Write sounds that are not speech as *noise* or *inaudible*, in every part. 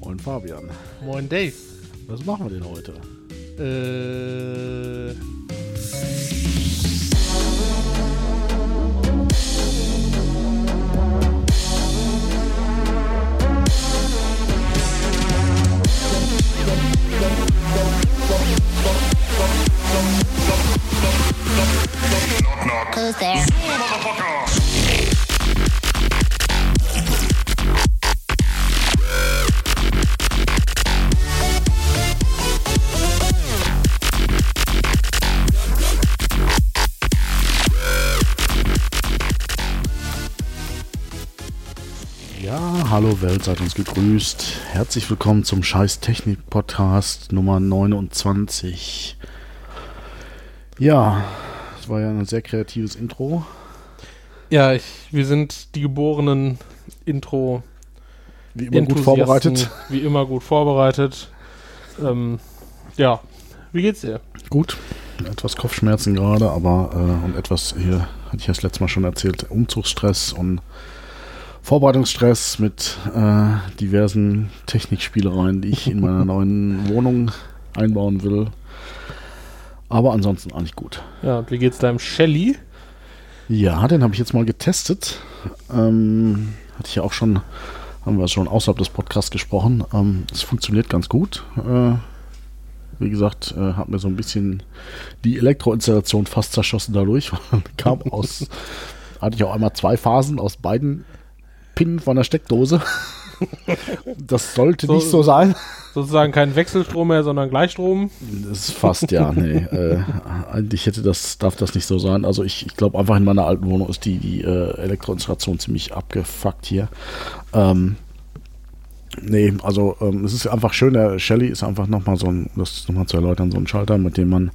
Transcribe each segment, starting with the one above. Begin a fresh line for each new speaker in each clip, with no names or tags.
Moin Fabian.
Moin Dave.
Was machen wir denn heute?
Äh.
Who's there?
Hallo Welt, seid uns gegrüßt. Herzlich willkommen zum Scheiß Technik Podcast Nummer 29. Ja, das war ja ein sehr kreatives Intro.
Ja, ich, wir sind die geborenen Intro.
Wie immer gut vorbereitet.
Wie immer gut vorbereitet. Ähm, ja, wie geht's dir?
Gut. Etwas Kopfschmerzen gerade, aber äh, und etwas hier, hatte ich das letzte Mal schon erzählt, Umzugsstress und Vorbereitungsstress mit äh, diversen Technikspielereien, die ich in meiner *laughs* neuen Wohnung einbauen will. Aber ansonsten eigentlich gut.
Ja, und wie geht's deinem Shelly?
Ja, den habe ich jetzt mal getestet. Ähm, hatte ich ja auch schon, haben wir schon außerhalb des Podcasts gesprochen. Ähm, es funktioniert ganz gut. Äh, wie gesagt, äh, hat mir so ein bisschen die Elektroinstallation fast zerschossen dadurch. *laughs* Kam aus, hatte ich auch einmal zwei Phasen aus beiden Pinnen von der Steckdose. Das sollte
So-
nicht so sein.
Sozusagen kein Wechselstrom mehr, sondern Gleichstrom.
Das ist fast, ja, nee. Äh, eigentlich hätte das, darf das nicht so sein. Also ich, ich glaube einfach in meiner alten Wohnung ist die, die äh, Elektroinstallation ziemlich abgefuckt hier. Ähm, nee, also ähm, es ist einfach schön, der Shelly ist einfach nochmal so ein, das nochmal zu erläutern, so ein Schalter, mit dem man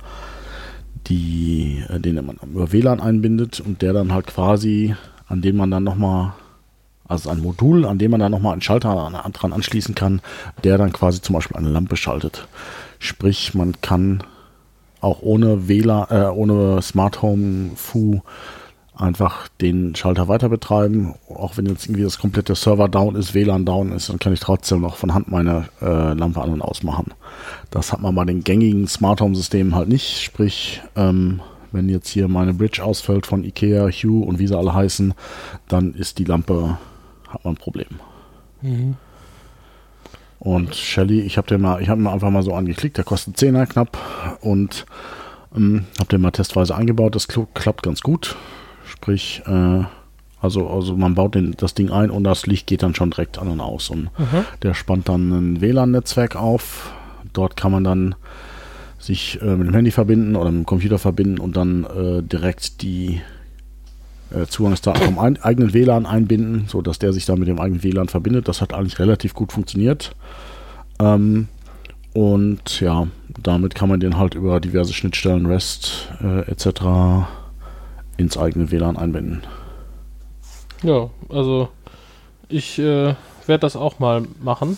die, äh, den man über WLAN einbindet und der dann halt quasi, an dem man dann nochmal also ein Modul, an dem man dann nochmal einen Schalter an- dran anschließen kann, der dann quasi zum Beispiel eine Lampe schaltet. Sprich, man kann auch ohne WLAN, äh, ohne Smart Home FU einfach den Schalter weiter betreiben. Auch wenn jetzt irgendwie das komplette Server down ist, WLAN down ist, dann kann ich trotzdem noch von Hand meine äh, Lampe an und ausmachen. Das hat man bei den gängigen Smart Home Systemen halt nicht. Sprich, ähm, wenn jetzt hier meine Bridge ausfällt von Ikea, Hue und wie sie alle heißen, dann ist die Lampe, hat man ein Problem. Und Shelly, ich habe den mal, ich habe mir einfach mal so angeklickt, der kostet 10er knapp und ähm, habe den mal testweise eingebaut. Das klappt ganz gut. Sprich, äh, also, also man baut den, das Ding ein und das Licht geht dann schon direkt an und aus. Und der spannt dann ein WLAN-Netzwerk auf. Dort kann man dann sich äh, mit dem Handy verbinden oder mit dem Computer verbinden und dann äh, direkt die Zugangsdaten vom eigenen WLAN einbinden, sodass der sich dann mit dem eigenen WLAN verbindet. Das hat eigentlich relativ gut funktioniert. Ähm, und ja, damit kann man den halt über diverse Schnittstellen, REST äh, etc. ins eigene WLAN einbinden.
Ja, also ich äh, werde das auch mal machen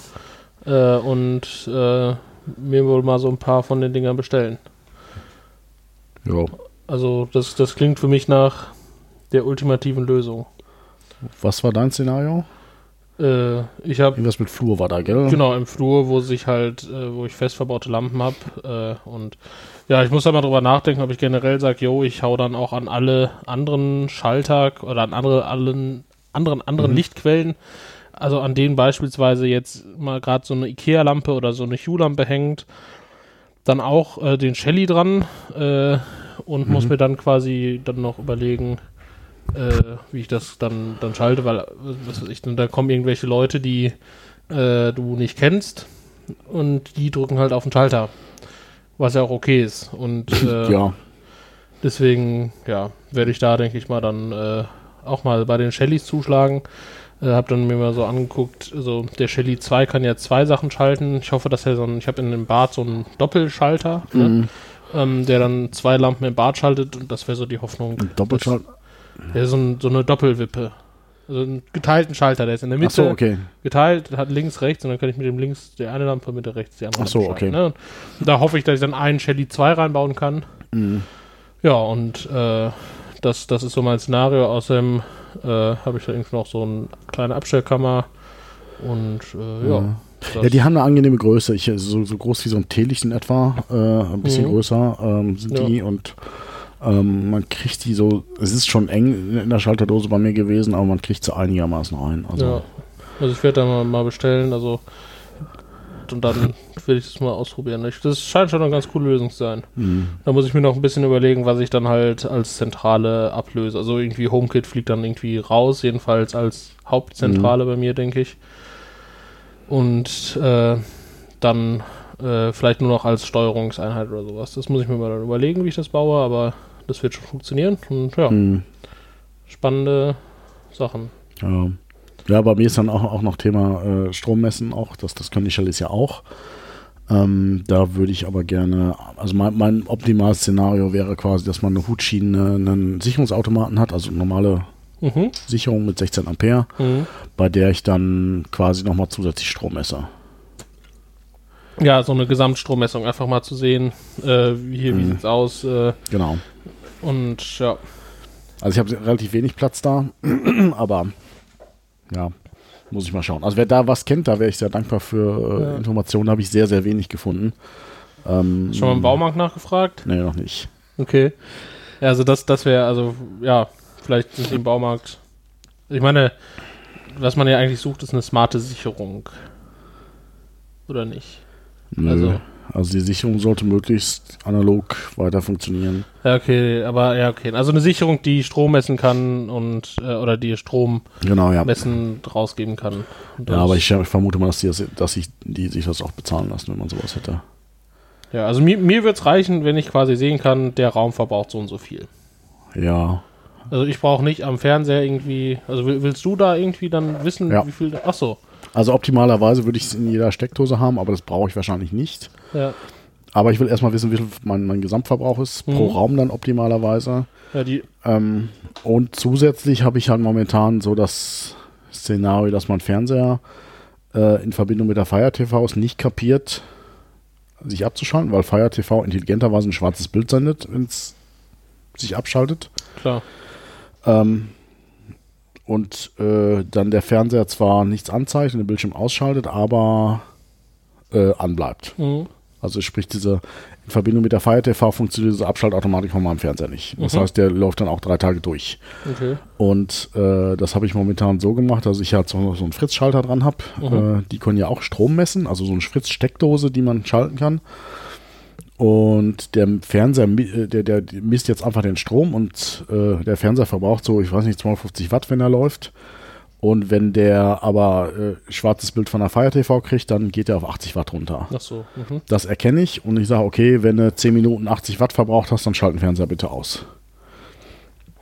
äh, und äh, mir wohl mal so ein paar von den Dingern bestellen.
Ja,
Also das, das klingt für mich nach der ultimativen Lösung.
was war dein Szenario?
Äh, ich habe
Irgendwas mit Flur war da, gell?
genau im Flur, wo sich halt, äh, wo ich fest verbaute Lampen habe äh, und ja, ich muss da mal drüber nachdenken, ob ich generell sage, yo, ich hau dann auch an alle anderen Schalter oder an andere, allen anderen anderen Lichtquellen, also an denen beispielsweise jetzt mal gerade so eine Ikea-Lampe oder so eine Hue-Lampe hängt, dann auch äh, den Shelly dran äh, und muss mir dann quasi dann noch überlegen, äh, wie ich das dann, dann schalte, weil, was weiß ich, dann, da kommen irgendwelche Leute, die äh, du nicht kennst und die drücken halt auf den Schalter. Was ja auch okay ist. Und *clears throat* äh,
Ja,
deswegen, ja, werde ich da, denke ich mal, dann äh, auch mal bei den Shellys zuschlagen. Äh, hab dann mir mal so angeguckt, also der Shelly 2 kann ja zwei Sachen schalten. Ich hoffe, dass er so ein, ich habe in dem Bad so einen Doppelschalter, ne? ähm, der dann zwei Lampen im Bad schaltet und das wäre so die Hoffnung.
Doppelschalt.
Der ist so, ein, so eine Doppelwippe. Also einen geteilten Schalter, der ist in der Mitte
Achso, okay.
geteilt, hat links, rechts und dann kann ich mit dem links die eine Lampe, mit der rechts die andere
Ach so, okay.
Ne? Da hoffe ich, dass ich dann einen Shelly 2 reinbauen kann.
Mhm.
Ja, und äh, das, das ist so mein Szenario. Außerdem äh, habe ich da irgendwie noch so eine kleine Abstellkammer und äh, ja, Das-
Ja, die haben eine angenehme Größe. Ich, so, so groß wie so ein Teelicht in etwa, äh, ein bisschen
Mhm.
größer ähm, sind
Ja.
die und ähm, man kriegt die so, es ist schon eng in der Schalterdose bei mir gewesen, aber man kriegt sie einigermaßen rein. Also,
ja. Also ich werde da mal, mal bestellen, also und dann *laughs* will ich das mal ausprobieren. Ich, das scheint schon eine ganz coole Lösung zu sein.
mh,
Da muss ich mir noch ein bisschen überlegen, was ich dann halt als Zentrale ablöse. Also irgendwie HomeKit fliegt dann irgendwie raus, jedenfalls als Hauptzentrale bei mir, denke ich. Und äh, dann äh, vielleicht nur noch als Steuerungseinheit oder sowas. Das muss ich mir mal dann überlegen, wie ich das baue, aber das wird schon funktionieren. Und ja,
mh,
spannende Sachen.
ja. ja, bei mir ist dann auch, auch noch Thema äh, Strommessen auch, das, das können die Challis ja auch. Ähm, da würde ich aber gerne, also mein, mein optimales Szenario wäre quasi, dass man eine Hutschiene, einen Sicherungsautomaten hat, also normale
Mhm.
Sicherung mit 16 Ampere,
Mhm.
bei der ich dann quasi nochmal zusätzlich Strom messe.
Ja, so eine Gesamtstrommessung, einfach mal zu sehen, äh, wie, hier, wie
Mhm.
sieht's aus. Äh,
Genau.
Und ja,
Also ich habe relativ wenig Platz da, *clears throat* aber ja, muss ich mal schauen. Also wer da was kennt, da wäre ich sehr dankbar für äh,
Ja.
Informationen. Habe ich sehr, sehr wenig gefunden. Ähm,
schon mal im Baumarkt nachgefragt?
Nee, noch nicht.
Okay. Ja, also das, das wäre, also, ja, vielleicht sind die im Baumarkt. Ich meine, was man ja eigentlich sucht, ist eine smarte Sicherung. Oder nicht?
Nö.
Also-
Also, die Sicherung sollte möglichst analog weiter funktionieren.
Ja, okay, aber ja, okay. Also eine Sicherung, die Strom messen kann und äh, oder die Strom
Genau, ja.
messen rausgeben kann.
Ja, aber ich, ich vermute mal, dass die, das, dass ich, die sich das auch bezahlen lassen, wenn man sowas hätte.
Ja, also mir, mir wird es reichen, wenn ich quasi sehen kann, der Raum verbraucht so und so viel.
Ja,
Also ich brauche nicht am Fernseher irgendwie, also will, willst du da irgendwie dann wissen,
Ja.
wie viel. Ach so.
Also optimalerweise würde ich es in jeder Steckdose haben, aber das brauche ich wahrscheinlich nicht.
Ja,
Aber ich will erstmal wissen, wie viel mein, mein Gesamtverbrauch ist, pro
Mhm.
Raum dann optimalerweise.
ja die,
Ähm, und zusätzlich habe ich halt momentan so das Szenario, dass mein Fernseher äh, in Verbindung mit der Fire TV es nicht kapiert, sich abzuschalten, weil Fire TV intelligenterweise ein schwarzes Bild sendet, wenn es sich abschaltet.
klar.
Ähm, und äh, dann der Fernseher zwar nichts anzeigt und den Bildschirm ausschaltet, aber äh, anbleibt.
Mhm.
Also sprich, diese in Verbindung mit der Fire TV funktioniert diese Abschaltautomatik von meinem Fernseher nicht. Das
Mhm.
heißt, der läuft dann auch drei Tage durch.
Okay.
Und äh, das habe ich momentan so gemacht, dass ich halt so, so einen Fritz-Schalter dran habe.
Mhm.
Äh, die können ja auch Strom messen, also so eine Fritz-Steckdose, die man schalten kann. Und der Fernseher, äh, der, der misst jetzt einfach den Strom und äh, der Fernseher verbraucht so, ich weiß nicht, 250 Watt, wenn er läuft. Und wenn der aber äh, schwarzes Bild von der Fire TV kriegt, dann geht er auf 80 Watt runter.
Ach so. Mhm.
Das erkenne ich und ich sage, okay, wenn du 10 Minuten 80 Watt verbraucht hast, dann schalt den Fernseher bitte aus.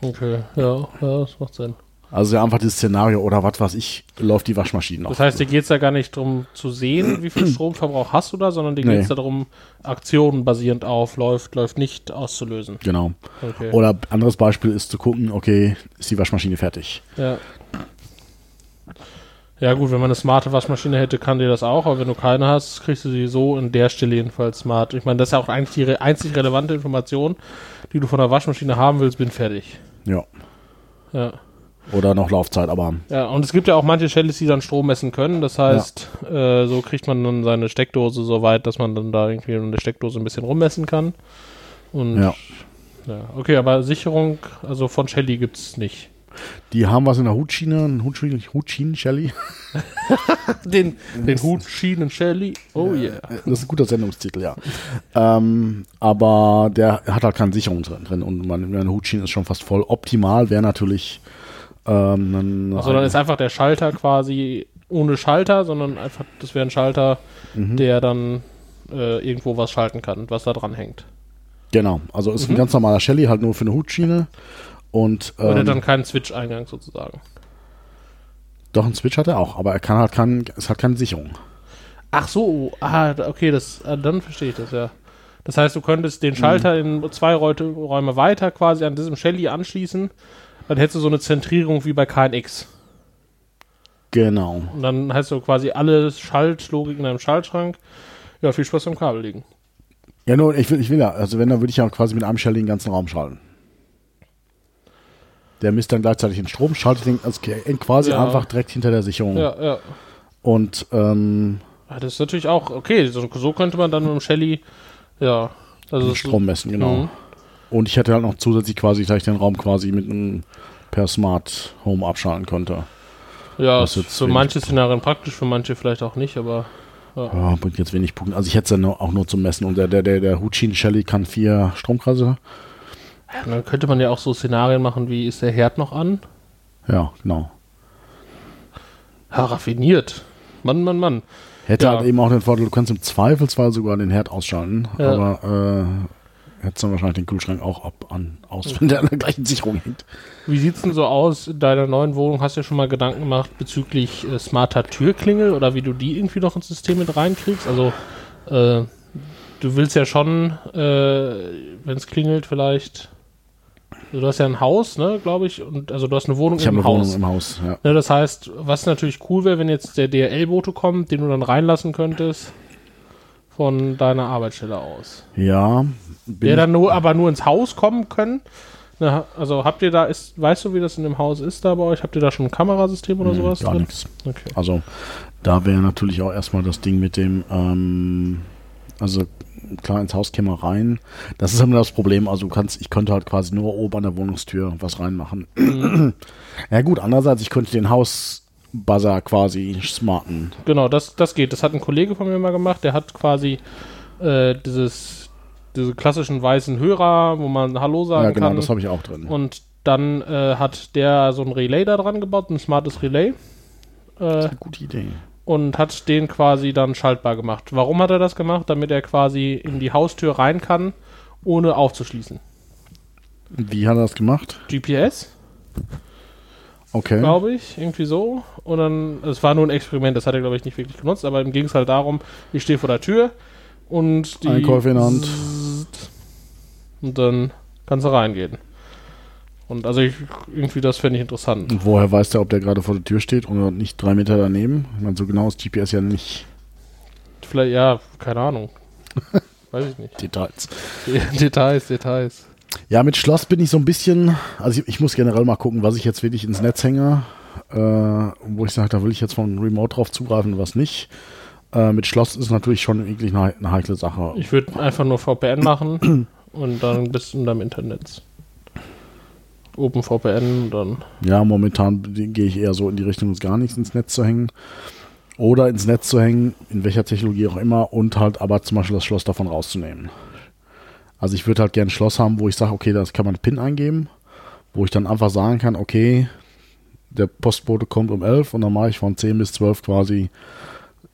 Okay. Ja, ja, das macht Sinn.
Also ja, einfach dieses Szenario oder was weiß ich, läuft die Waschmaschine noch.
Das heißt, dir geht es ja gar nicht darum zu sehen, wie viel *clears throat* Stromverbrauch hast du da, sondern dir
Nee.
geht es darum, Aktionen basierend auf läuft, läuft nicht auszulösen.
Genau.
Okay.
Oder anderes Beispiel ist zu gucken, okay, ist die Waschmaschine fertig?
Ja. Ja gut, wenn man eine smarte Waschmaschine hätte, kann dir das auch, aber wenn du keine hast, kriegst du sie so in der Stelle jedenfalls smart. Ich meine, das ist ja auch eigentlich die re einzig relevante Information, die du von der Waschmaschine haben willst, bin fertig.
Ja.
Ja.
Oder noch Laufzeit, aber
Ja, und es gibt ja auch manche Shellys, die dann Strom messen können. Das heißt, äh, so kriegt man dann seine Steckdose so weit, dass man dann da irgendwie in der Steckdose ein bisschen rummessen kann. Und
Ja.
ja. Okay, aber Sicherung, also von Shelly gibt's nicht.
die haben was in der Hutschiene, ein Hutschienen, Hutschienen Shelly. *laughs*
Den, den Hut Schienen Shelly. Oh yeah.
Das ist ein guter Sendungstitel, ja. ähm, aber der hat halt keine Sicherung drin, drin und meine, meine Hutschiene ist schon fast voll. Optimal wäre natürlich ähm, ein,
Also dann ist einfach der Schalter quasi ohne Schalter, sondern einfach, das wäre ein Schalter,
Mhm.
der dann äh, irgendwo was schalten kann, was da dran hängt.
Genau, also ist
Mhm.
ein ganz normaler Shelly, halt nur für eine Hutschiene. Und ähm,
dann keinen Switch-Eingang sozusagen.
doch, einen Switch hat er auch, aber er kann halt keinen, es hat keine Sicherung.
Ach so, ah, okay, das, ah, dann verstehe ich das ja. Das heißt, du könntest den Schalter in zwei Räume weiter quasi an diesem Shelly anschließen, dann hättest du so eine Zentrierung wie bei KNX.
Genau.
Und dann hast du quasi alle Schaltlogik in einem Schaltschrank. Ja, viel Spaß beim Kabel liegen.
Ja, nur, ich will, ich will ja, also wenn, dann würde ich ja quasi mit einem Shelly den ganzen Raum schalten. Der misst dann gleichzeitig den Strom, schaltet den also quasi
Ja.
einfach direkt hinter der Sicherung.
Ja, ja.
Und ähm,
Ja, das ist natürlich auch, okay, so, so könnte man dann mit dem Shelly, ja. Also
Strom messen, genau.
Mhm.
Und ich hätte halt noch zusätzlich quasi gleich den Raum quasi mit einem per Smart Home abschalten könnte.
Ja,
Was
ist für manche Szenarien praktisch, für manche vielleicht auch nicht, aber
Ja, bringt jetzt wenig Punkte. Also ich hätte es ja nur, auch nur zum Messen. Und der, der, der, der Huchin Shelly kann vier Stromkreise.
ja, dann könnte man ja auch so Szenarien machen, wie ist der Herd noch an?
Ja, genau.
Ja, raffiniert. Mann, Mann, Mann.
Hätte
Ja.
halt eben auch den Vorteil, du kannst im Zweifelsfall sogar den Herd ausschalten.
Ja.
Aber äh, hättest dann wahrscheinlich den Kühlschrank auch ab an aus, *laughs* wenn der an der gleichen Sicherung hängt.
Wie sieht's denn so aus in deiner neuen Wohnung? Hast du dir schon mal Gedanken gemacht bezüglich äh, smarter Türklingel oder wie du die irgendwie noch ins System mit reinkriegst? Also, äh, du willst ja schon, äh, wenn es klingelt, vielleicht. Also du hast ja ein Haus, ne, glaube ich, und also du hast eine Wohnung
Ich habe
im
eine
Haus.
Wohnung im Haus. Ja.
Ne, das heißt, was natürlich cool wäre, wenn jetzt der DRL-Bote kommt, den du dann reinlassen könntest von deiner Arbeitsstelle aus.
Ja, bin
dann nur, aber nur ins Haus kommen können. Ne, also habt ihr da, ist, weißt du, wie das in dem Haus ist da bei euch? Habt ihr da schon ein Kamerasystem oder
Nee,
sowas
gar
drin?
nichts.
Okay.
Also da wäre natürlich auch erstmal das Ding mit dem, ähm, also klar ins Haus käme rein. Das ist immer das Problem. Also du kannst, ich könnte halt quasi nur oben an der Wohnungstür was reinmachen. *clears throat* ja gut, andererseits, ich könnte den Hausbuzzer quasi smarten.
Genau, das, das geht. Das hat ein Kollege von mir mal gemacht. Der hat quasi äh, dieses, diese klassischen weißen Hörer, wo man Hallo sagen
Ja genau,
kann.
das habe ich auch drin.
Und dann äh, hat der so ein Relay da dran gebaut, ein smartes Relay. Äh,
Gute Idee.
und hat den quasi dann schaltbar gemacht. Warum hat er das gemacht? Damit er quasi in die Haustür rein kann, ohne aufzuschließen.
Wie hat er das gemacht?
GPS,
Okay.
glaube ich, irgendwie so. Und dann, es war nur ein Experiment, das hat er, glaube ich, nicht wirklich genutzt, aber ihm ging es halt darum, ich stehe vor der Tür und die.
Einkäufe in der Hand.
Und dann kannst du reingehen. Und also ich, irgendwie das fände ich interessant.
Und woher weiß der, ob der gerade vor der Tür steht oder nicht drei Meter daneben? Ich meine, so genau ist GPS ja nicht
Vielleicht, ja, keine Ahnung. *laughs* Weiß ich nicht.
Details. *laughs*
Details, Details.
Ja, mit Schloss bin ich so ein bisschen, also ich, ich muss generell mal gucken, was ich jetzt wirklich ins Netz hänge, äh, wo ich sage, da will ich jetzt von Remote drauf zugreifen und was nicht. Äh, mit Schloss ist natürlich schon wirklich eine, eine heikle Sache.
Ich würde einfach nur VPN machen *clears throat* und dann bist du in deinem Internet. Open VPN und dann.
Ja, momentan gehe ich eher so in die Richtung, uns gar nichts ins Netz zu hängen. Oder ins Netz zu hängen, in welcher Technologie auch immer, und halt aber zum Beispiel das Schloss davon rauszunehmen. Also ich würde halt gerne ein Schloss haben, wo ich sage, okay, das kann man PIN eingeben, wo ich dann einfach sagen kann, okay, der Postbote kommt um 11 und dann mache ich von 10 bis 12 quasi,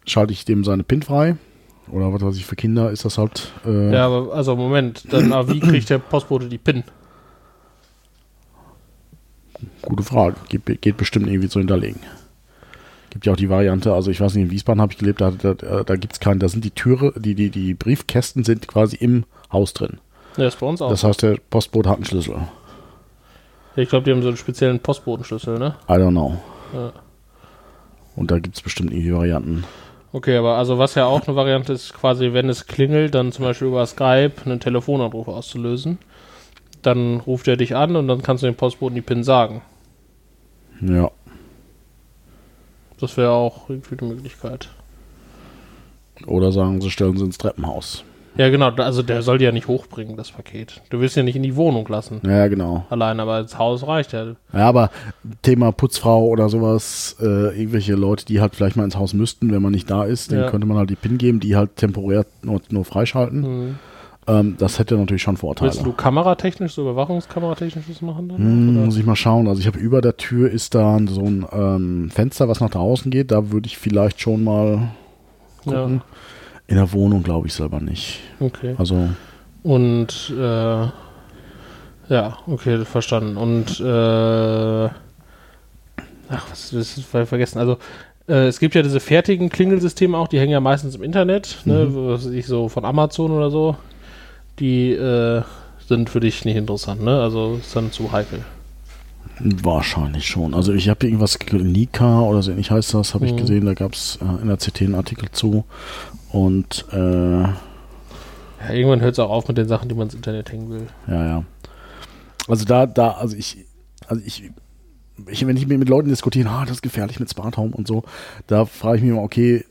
schalte ich dem seine PIN frei. Oder was weiß ich, für Kinder ist das halt. Äh,
Ja, aber also Moment, dann wie kriegt der Postbote die PIN?
Gute Frage. Geht, geht bestimmt irgendwie zu hinterlegen. Gibt ja auch die Variante, also ich weiß nicht, in Wiesbaden habe ich gelebt, da, da, da gibt es keinen, da sind die Türe, die, die, die Briefkästen sind quasi im Haus drin.
Ja, ist bei uns auch.
Das heißt, der Postbote hat einen Schlüssel.
ich glaube, die haben so einen speziellen Postbotenschlüssel, ne?
I don't know.
Ja.
Und da gibt es bestimmt irgendwie Varianten.
Okay, aber also was ja auch eine Variante ist, quasi, wenn es klingelt, dann zum Beispiel über Skype einen Telefonanruf auszulösen. Dann ruft er dich an und dann kannst du dem Postboten die PIN sagen.
Ja.
Das wäre auch irgendwie eine Möglichkeit.
Oder sagen sie, stellen sie ins Treppenhaus.
Ja, genau, also der soll die ja nicht hochbringen, das Paket. Du willst ja nicht in die Wohnung lassen.
Ja, genau.
Allein, aber das Haus reicht ja.
Ja, aber Thema Putzfrau oder sowas, äh, irgendwelche Leute, die halt vielleicht mal ins Haus müssten, wenn man nicht da ist, denen
Ja.
könnte man halt die PIN geben, die halt temporär nur, nur freischalten.
Hm.
Ähm, das hätte natürlich schon Vorteile.
Willst du kameratechnisch, so überwachungskameratechnisch was machen dann?
Hm, muss ich mal schauen. Also ich habe über der Tür ist da so ein ähm, Fenster, was nach draußen geht. Da würde ich vielleicht schon mal gucken. In der Wohnung glaube ich selber nicht.
Okay.
Also
Und äh, ja, okay, verstanden. Und äh, ach, was das ist ver- vergessen. Also äh, es gibt ja diese fertigen Klingelsysteme auch, die hängen ja meistens im Internet, ne, was weiß ich so von Amazon oder so. Die äh, sind für dich nicht interessant, ne? Also ist dann zu heikel.
wahrscheinlich schon. Also ich habe irgendwas, Nika oder so ähnlich heißt das, habe ich
Mhm.
gesehen. Da gab es äh, in der CT einen Artikel zu. Und äh,
Ja, irgendwann hört es auch auf mit den Sachen, die man ins Internet hängen will.
Ja, ja. Also da, da, also ich, also ich, ich wenn ich mit Leuten diskutiere, ah, das ist gefährlich mit Smart Home und so, da frage ich mich immer, okay,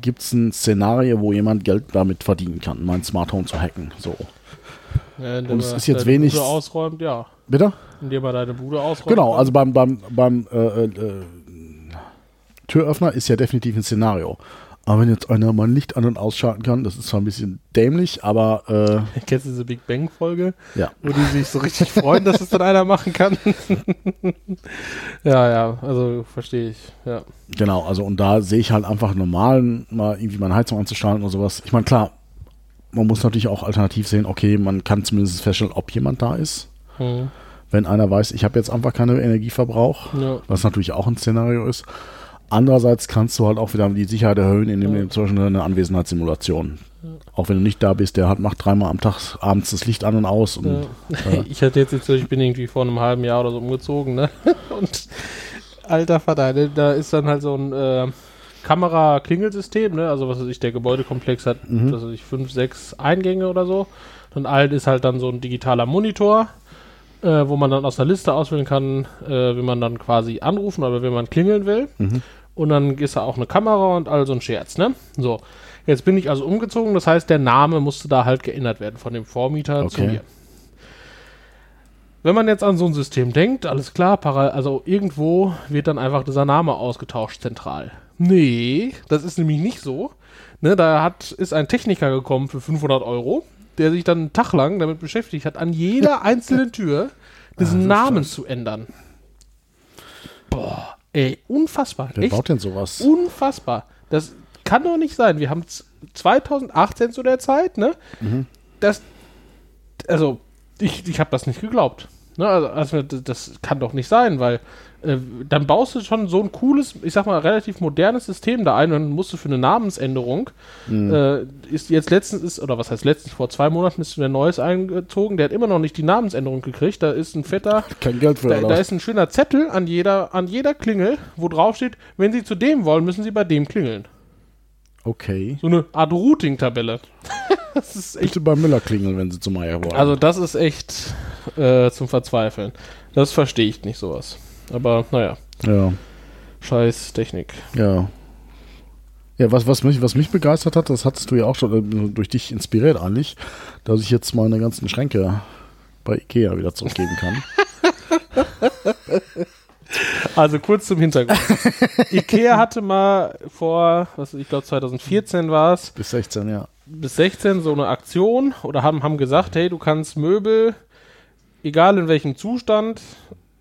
gibt es ein Szenario, wo jemand Geld damit verdienen kann, mein Smart Home zu hacken. So.
Ja,
Und es ist jetzt wenig-
Bude ausräumt, ja.
Bitte?
Indem er deine Bude ausräumt.
Genau, also beim, beim, beim äh, äh, Türöffner ist ja definitiv ein Szenario. Aber wenn jetzt einer mal ein Licht an- und ausschalten kann, das ist zwar ein bisschen dämlich, aber *laughs*
Kennst du diese Big Bang Folge?
äh, ja.
Wo die sich so richtig freuen, dass es dann einer machen kann. *laughs* ja, ja, also verstehe ich. Ja.
Genau, also und da sehe ich halt einfach normal mal irgendwie meine Heizung anzuschalten oder sowas. Ich meine, klar, man muss natürlich auch alternativ sehen, okay, man kann zumindest feststellen, ob jemand da ist.
Hm.
Wenn einer weiß, ich habe jetzt einfach keinen Energieverbrauch,
Ja.
was natürlich auch ein Szenario ist. Andererseits kannst du halt auch wieder die Sicherheit erhöhen, indem du zum Beispiel eine Anwesenheitssimulation. Auch wenn du nicht da bist, der hat, macht dreimal am Tag abends das Licht an und aus. Und,
Ja. *laughs* Ich hatte jetzt, ich bin irgendwie vor einem halben Jahr oder so umgezogen, ne? *laughs* Und alter Vater, ne, da ist dann halt so ein äh, Kamera-Klingelsystem, ne? Also was weiß ich, der Gebäudekomplex hat, was weiß ich, fünf, sechs Eingänge oder so. Und allen ist halt dann so ein digitaler Monitor, äh, wo man dann aus der Liste auswählen kann, äh, wie man dann quasi anrufen oder wenn man klingeln will. Und dann ist da auch eine Kamera und all so ein Scherz, ne? So. Jetzt bin ich also umgezogen, das heißt, der Name musste da halt geändert werden von dem Vormieter zu
Okay.
mir. Wenn man jetzt an so ein System denkt, alles klar, also irgendwo wird dann einfach dieser Name ausgetauscht zentral. Nee, das ist nämlich nicht so. Ne, da hat, ist ein Techniker gekommen für 500 Euro, der sich dann einen Tag lang damit beschäftigt hat, an jeder einzelnen Tür *laughs* diesen Namen zu ändern. Boah, ey, unfassbar.
wer
Echt
baut denn sowas?
unfassbar. Das kann doch nicht sein. Wir haben z- 2018 zu der Zeit, ne? Das, also, ich, ich habe das nicht geglaubt. Ne? Also, also, das kann doch nicht sein, weil äh, dann baust du schon so ein cooles, ich sag mal, relativ modernes System da ein und dann musst du für eine Namensänderung, äh, ist jetzt letztens, ist, oder was heißt letztens, vor zwei Monaten ist ein neues eingezogen, der hat immer noch nicht die Namensänderung gekriegt. Da ist ein fetter, *laughs*
Kein Geld für
da, da ist ein schöner Zettel an jeder, an jeder Klingel, wo drauf steht, wenn Sie zu dem wollen, müssen Sie bei dem klingeln.
Okay.
So eine Art Routing-Tabelle. *laughs* das ist echt.
Bitte bei Müller klingeln, wenn sie zu Meier wollen.
Also, das ist echt äh, zum Verzweifeln. Das verstehe ich nicht, sowas. Aber, naja,
ja,
scheiß Technik.
ja. Ja, was, was, mich, was mich begeistert hat, das hattest du ja auch schon äh, durch dich inspiriert eigentlich, dass ich jetzt meine ganzen Schränke bei Ikea wieder zurückgeben kann. *laughs*
Also, kurz zum Hintergrund. Ikea hatte mal vor, was ich glaube 2014 war es,
Bis 16, ja.
bis 16 so eine Aktion oder haben, haben gesagt, hey, du kannst Möbel, egal in welchem Zustand,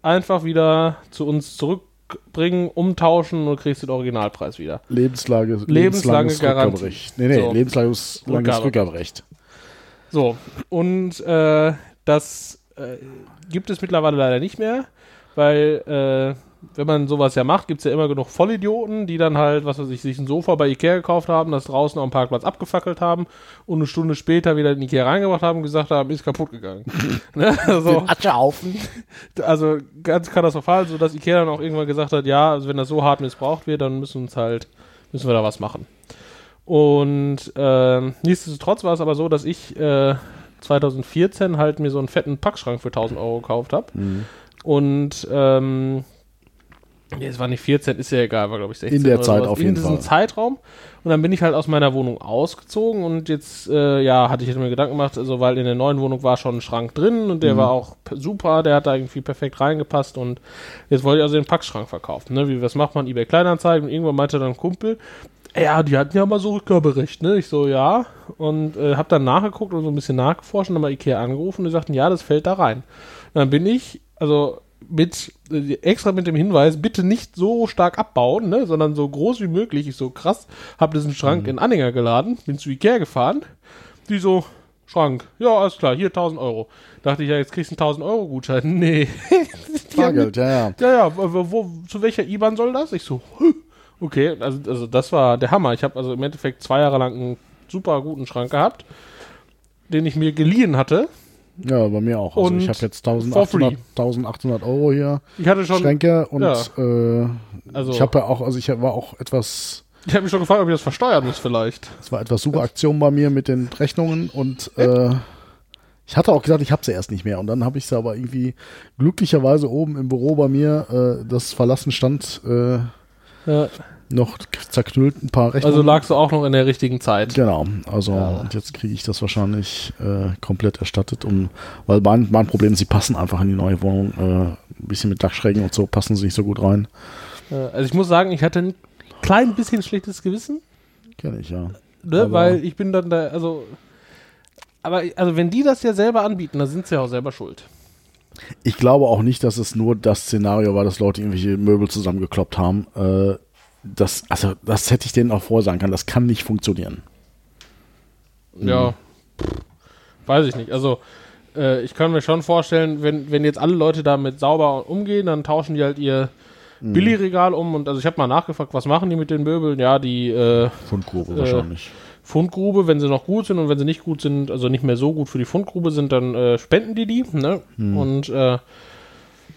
einfach wieder zu uns zurückbringen, umtauschen und du kriegst den Originalpreis wieder.
Lebenslage,
Lebenslange
lebenslanges
Garantie.
Rückgaberecht. Nee, nee,
So.
lebenslanges langes
Rückgabe.
Rückgaberecht.
So, und äh, das äh, gibt es mittlerweile leider nicht mehr, weil äh, wenn man sowas ja macht, gibt es ja immer genug Vollidioten, die dann halt, was weiß ich, sich ein Sofa bei Ikea gekauft haben, das draußen am Parkplatz abgefackelt haben und eine Stunde später wieder in Ikea reingebracht haben und gesagt haben, ist kaputt gegangen. *laughs* ne? also,
Aschehaufen.
also ganz katastrophal, so dass Ikea dann auch irgendwann gesagt hat, ja, also wenn das so hart missbraucht wird, dann müssen uns halt, müssen wir da was machen. Und ähm, nichtsdestotrotz war es aber so, dass ich äh, 2014 halt mir so einen fetten Packschrank für 1000 Euro gekauft habe.
Mhm.
Und ähm, nee, es war nicht 14, ist ja egal, war glaube ich 16.
In der Zeit
sowas.
auf
In
jeden
diesem
Fall.
Zeitraum. Und dann bin ich halt aus meiner Wohnung ausgezogen und jetzt, äh, ja, hatte ich mir Gedanken gemacht, also weil in der neuen Wohnung war schon ein Schrank drin und
Mhm.
der war auch super, der hat da irgendwie perfekt reingepasst und jetzt wollte ich also den Packschrank verkaufen. Ne? Wie, was macht man? eBay Kleinanzeigen und irgendwann meinte dann ein Kumpel, ja, die hatten ja mal so Rückgaberecht, ne? Ich so, ja. Und äh, hab dann nachgeguckt und so ein bisschen nachgeforscht und dann mal Ikea angerufen und die sagten, ja, das fällt da rein. Und dann bin ich, also mit äh, extra mit dem Hinweis, bitte nicht so stark abbauen, ne, sondern so groß wie möglich. Ich so krass, hab diesen Schrank in Anhänger geladen, bin zu Ikea gefahren. Die so, Schrank, ja, alles klar, hier 1000 Euro. Dachte ich, ja, jetzt kriegst du einen 1000 Euro Gutschein. *laughs* Nee.
Bargeld, ja, ja.
ja, ja, wo, wo, zu welcher IBAN soll das? Ich so, "Hm, okay, also, also das war der Hammer. Ich habe also im Endeffekt zwei Jahre lang einen super guten Schrank gehabt, den ich mir geliehen hatte.
Ja, bei mir auch. Also
Und
ich habe jetzt
for
1800,
free.
1800 Euro hier,
Ich hatte schon,
Schränke und
ja.
äh,
also
ich habe ja auch, also ich war auch etwas,
ich habe mich schon gefragt, ob ich das versteuern muss vielleicht.
es war etwas super Aktion bei mir mit den Rechnungen und äh, ich hatte auch gesagt, ich habe sie erst nicht mehr und dann habe ich sie aber irgendwie glücklicherweise oben im Büro bei mir, äh, das verlassen stand, äh,
Ja,
noch zerknüllt ein paar Rechnungen.
Also lagst du auch noch in der richtigen Zeit.
Genau, also
Ja.
und jetzt kriege ich das wahrscheinlich äh, komplett erstattet, um, weil mein, mein Problem ist, sie passen einfach in die neue Wohnung. Äh, ein bisschen mit Dachschrägen und so passen sie nicht so gut rein.
Äh, Also ich muss sagen, ich hatte ein klein bisschen schlechtes Gewissen,
Kenne ich, ja.
ne? Weil ich bin dann da, also aber also wenn die das ja selber anbieten, dann sind sie ja auch selber schuld.
Ich glaube auch nicht, dass es nur das Szenario war, dass Leute irgendwelche Möbel zusammengekloppt haben. Äh, das, also, das hätte ich denen auch vorsagen können. Das kann nicht funktionieren.
Ja, weiß ich nicht. Also äh, ich kann mir schon vorstellen, wenn, wenn jetzt alle Leute damit sauber umgehen, dann tauschen die halt ihr Billigregal um und also ich habe mal nachgefragt, was machen die mit den Möbeln? Ja, die äh,
Fundgrube
Äh,
wahrscheinlich.
Fundgrube, wenn sie noch gut sind und wenn sie nicht gut sind, also nicht mehr so gut für die Fundgrube sind, dann äh, spenden die die. Ne? Und äh,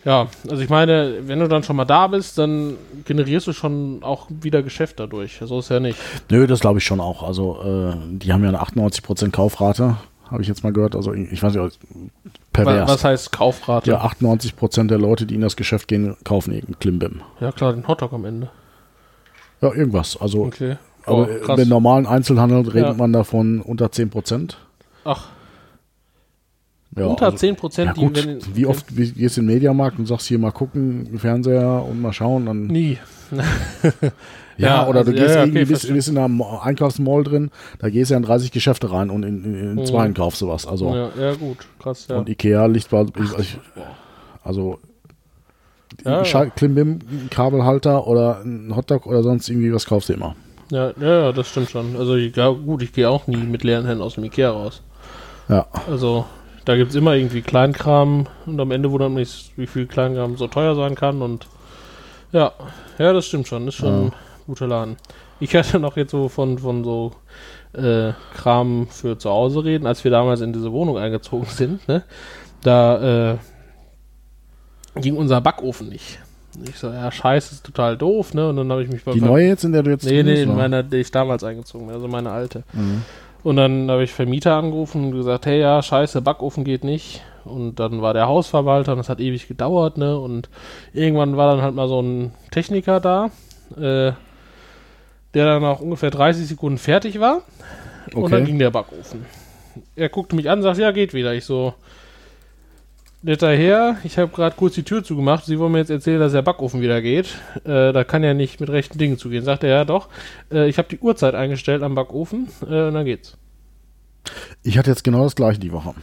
ja, also ich meine, wenn du dann schon mal da bist, dann generierst du schon auch wieder Geschäft dadurch. So ist ja nicht.
Nö, das glaube ich schon auch. Also, äh, die haben ja eine 98% Kaufrate, habe ich jetzt mal gehört. Also, ich weiß nicht, pervers.
Was heißt Kaufrate?
ja, 98% der Leute, die in das Geschäft gehen, kaufen irgendeinen Klimbim.
Ja, klar, den Hotdog am Ende.
Ja, irgendwas. Also,
Okay.
aber
Oh,
äh,
krass.
mit normalen Einzelhandel redet
Ja.
man davon unter 10%.
Ach,
Ja,
unter
also-
10 Prozent,
Ja, gut, wie oft wie, gehst du in den Mediamarkt und sagst hier mal gucken, Fernseher und mal schauen, dann
Nie. *laughs*
Ja,
Ja,
oder
also,
du gehst
ja, ja,
irgendwie,
okay,
bist, bist in einem Einkaufsmall drin, da gehst du ja in 30 Geschäfte rein und in, in, in zwei kaufst du was. Also,
Ja, ja, gut, krass, ja.
und Ikea liegt bei, ich, also,
Ja,
Schal- Klimbim, Kabelhalter oder ein Hotdog oder sonst irgendwie was kaufst du immer.
Ja, ja, ja, das stimmt schon. Also ja, gut, ich gehe auch nie mit leeren Händen aus dem Ikea raus.
Ja,
Also da gibt es immer irgendwie Kleinkram und am Ende wundert mich, wie viel Kleinkram so teuer sein kann und ja, ja, das stimmt schon. Das ist schon
Ja.
ein guter Laden. Ich hatte noch jetzt so von, von so äh, Kram für zu Hause reden, als wir damals in diese Wohnung eingezogen *laughs* sind, ne? Da äh, ging unser Backofen nicht. Ich so, ja, scheiße, ist total doof, ne? Und dann habe ich mich bei
die neue jetzt, in der du jetzt
Nee, nee, in meiner, die ich damals eingezogen bin, also meine alte.
Mhm.
Und dann habe ich Vermieter angerufen und gesagt, hey, ja, scheiße, Backofen geht nicht. Und dann war der Hausverwalter und das hat ewig gedauert, ne? Und irgendwann war dann halt mal so ein Techniker da, äh, der dann nach ungefähr 30 Sekunden fertig war. Und dann
Okay.
ging der Backofen. Er guckte mich an und sagt, ja, geht wieder. Ich so, netter Herr, ich habe gerade kurz die Tür zugemacht. Sie wollen mir jetzt erzählen, dass der Backofen wieder geht. Äh, da kann ja nicht mit rechten Dingen zugehen. Sagt er, ja doch. Äh, ich habe die Uhrzeit eingestellt am Backofen äh, und dann geht's.
Ich hatte jetzt genau das gleiche die Woche.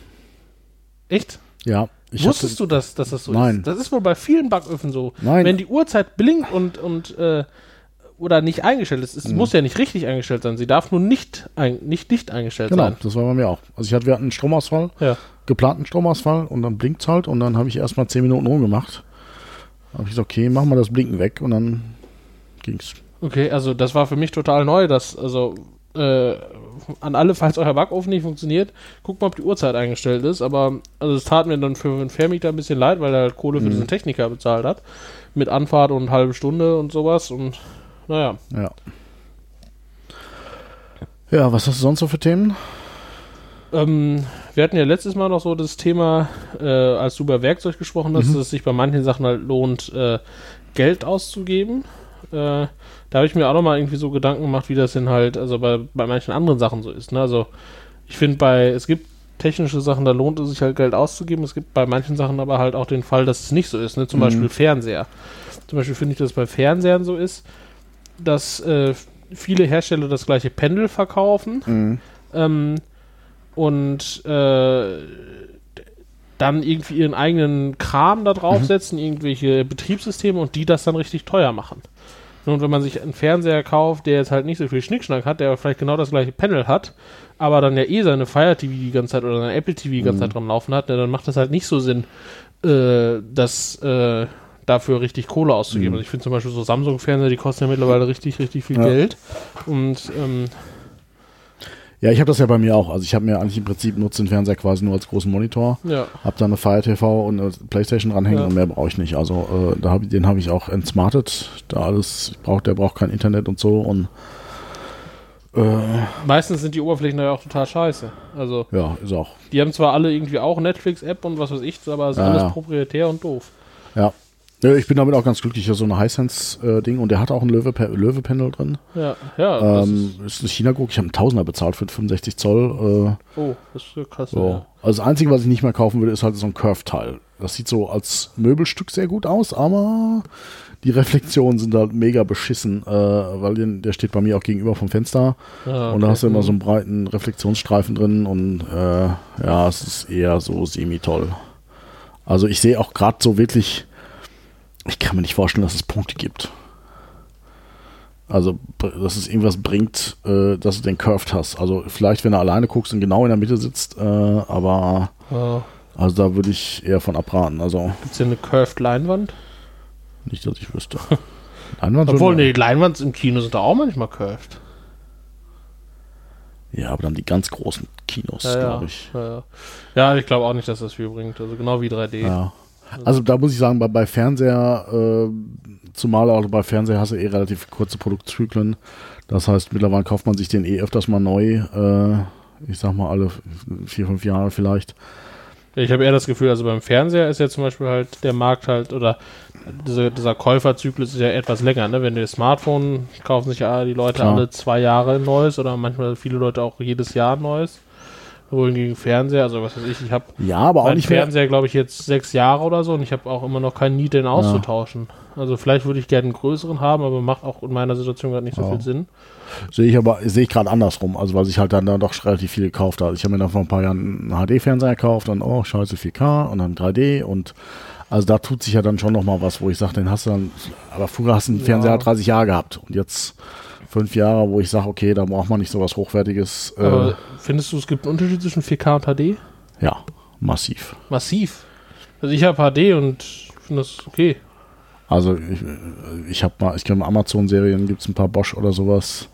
Echt?
Ja.
Wusstest
hatte,
du, dass, dass das so
Nein.
ist? Das ist wohl bei vielen Backöfen so.
Nein.
Wenn die Uhrzeit blinkt und, und äh, oder nicht eingestellt ist, es
Mhm.
muss ja nicht richtig eingestellt sein. Sie darf nur nicht, ein, nicht, nicht eingestellt
Genau,
sein.
das war bei mir auch. Also ich hatte, wir hatten einen Stromausfall,
Ja.
geplanten Stromausfall und dann blinkt's halt und dann habe ich erstmal 10 Minuten rumgemacht. Habe ich gesagt, okay, machen wir das Blinken weg und dann ging's.
Okay, also das war für mich total neu, dass, also äh, an alle, falls euer Backofen nicht funktioniert, guckt mal, ob die Uhrzeit eingestellt ist. Aber also es tat mir dann für den Vermieter ein bisschen leid, weil er halt Kohle für diesen Techniker bezahlt hat. Mit Anfahrt und halbe Stunde und sowas. Und naja.
Ja. Ja, was hast du sonst so für Themen?
Ähm, wir hatten ja letztes Mal noch so das Thema, äh, als du über Werkzeug gesprochen hast, dass es sich bei manchen Sachen halt lohnt, äh, Geld auszugeben. Äh, da habe ich mir auch noch mal irgendwie so Gedanken gemacht, wie das denn halt, also bei, bei manchen anderen Sachen so ist. Ne? Also ich finde bei, es gibt technische Sachen, da lohnt es sich halt Geld auszugeben. Es gibt bei manchen Sachen aber halt auch den Fall, dass es nicht so ist. Ne? Zum
Mhm.
Beispiel Fernseher. Zum Beispiel finde ich, dass es bei Fernsehern so ist, dass äh, viele Hersteller das gleiche Pendel verkaufen. Ähm, und äh, dann irgendwie ihren eigenen Kram da draufsetzen, irgendwelche Betriebssysteme und die das dann richtig teuer machen. Und wenn man sich einen Fernseher kauft, der jetzt halt nicht so viel Schnickschnack hat, der vielleicht genau das gleiche Panel hat, aber dann ja eh seine Fire TV die ganze Zeit oder seine Apple TV die ganze Zeit dran laufen hat, ne, dann macht das halt nicht so Sinn, äh, das äh, dafür richtig Kohle auszugeben. Also ich finde zum Beispiel so Samsung-Fernseher, die kosten ja mittlerweile richtig, richtig viel
Ja.
Geld. Und ähm,
Ja, ich habe das ja bei mir auch. Also ich habe mir eigentlich im Prinzip nutze den Fernseher quasi nur als großen Monitor.
ja.
Hab da eine Fire TV und eine Playstation dranhängen
Ja.
und mehr brauche ich nicht. Also äh, da hab den habe ich auch entsmartet. Da alles braucht, der braucht kein Internet und so und äh,
Meistens sind die Oberflächen da ja auch total scheiße. Also,
ja, ist auch.
die haben zwar alle irgendwie auch Netflix-App und was weiß ich, aber es ist
Ja,
alles proprietär und doof.
Ja. Ja, ich bin damit auch ganz glücklich. Das ist so ein Hisense-Ding und der hat auch ein Löwe- Löwe-Panel drin.
Ja, ja. das
Ähm, ist ein China-Guck. Ich habe einen Tausender bezahlt für 65 Zoll. Äh,
oh, das ist ja krass.
so.
Ja.
Also das Einzige, was ich nicht mehr kaufen würde, ist halt so ein Curve-Teil. Das sieht so als Möbelstück sehr gut aus, aber die Reflexionen sind halt mega beschissen, äh, weil den, der steht bei mir auch gegenüber vom Fenster.
Ja,
Und da
okay.
hast du immer so einen breiten Reflexionsstreifen drin und äh, ja, es ist eher so semi-toll. Also ich sehe auch gerade so wirklich, ich kann mir nicht vorstellen, dass es Punkte gibt. Also, dass es irgendwas bringt, äh, dass du den Curved hast. Also vielleicht, wenn du alleine guckst und genau in der Mitte sitzt, äh, aber
Ja.
also da würde ich eher von abraten. Also
Gibt's hier eine Curved Leinwand?
nicht, dass ich wüsste. *laughs* Leinwand
Obwohl, nee, die Leinwand im Kino sind da auch manchmal curved.
Ja, aber dann die ganz großen Kinos,
Ja, ja.
glaube ich.
Ja, ja. ja, ich glaube auch nicht, dass das viel bringt. Also genau wie 3D.
Ja. Also da muss ich sagen, bei, bei Fernseher, äh, zumal auch bei Fernseher hast du eh relativ kurze Produktzyklen. Das heißt, mittlerweile kauft man sich den eh öfters mal neu. Äh, ich sag mal alle vier, fünf Jahre vielleicht.
Ich habe eher das Gefühl, also beim Fernseher ist ja zum Beispiel halt der Markt halt, oder dieser, dieser Käuferzyklus ist ja etwas länger, ne? Wenn du das Smartphone kaufen sich ja die Leute
Klar.
alle zwei Jahre ein neues oder manchmal viele Leute auch jedes Jahr ein neues. Wohingegen Fernseher, also was weiß ich, ich habe
Ja, aber auch nicht.
Fernseher, glaube ich, jetzt sechs Jahre oder so und ich habe auch immer noch keinen Need, den auszutauschen. Also vielleicht würde ich gerne einen größeren haben, aber macht auch in meiner Situation gerade nicht so
Ja.
viel Sinn.
Sehe ich aber, sehe ich gerade andersrum. Also, weil ich halt dann, dann doch relativ viel gekauft habe. Ich habe mir dann vor ein paar Jahren einen HD-Fernseher gekauft und oh, scheiße, 4K und dann 3D und also da tut sich ja dann schon nochmal was, wo ich sage, den hast du dann, aber früher hast du einen
Ja.
Fernseher 30 Jahre gehabt und jetzt fünf Jahre, wo ich sage, okay, da braucht man nicht so was Hochwertiges. Äh,
Aber findest du, es gibt einen Unterschied zwischen 4K und HD?
ja, massiv.
Massiv. Also ich habe HD und finde das okay.
Also ich, ich habe mal, ich glaube Amazon-Serien gibt es ein paar Bosch oder sowas.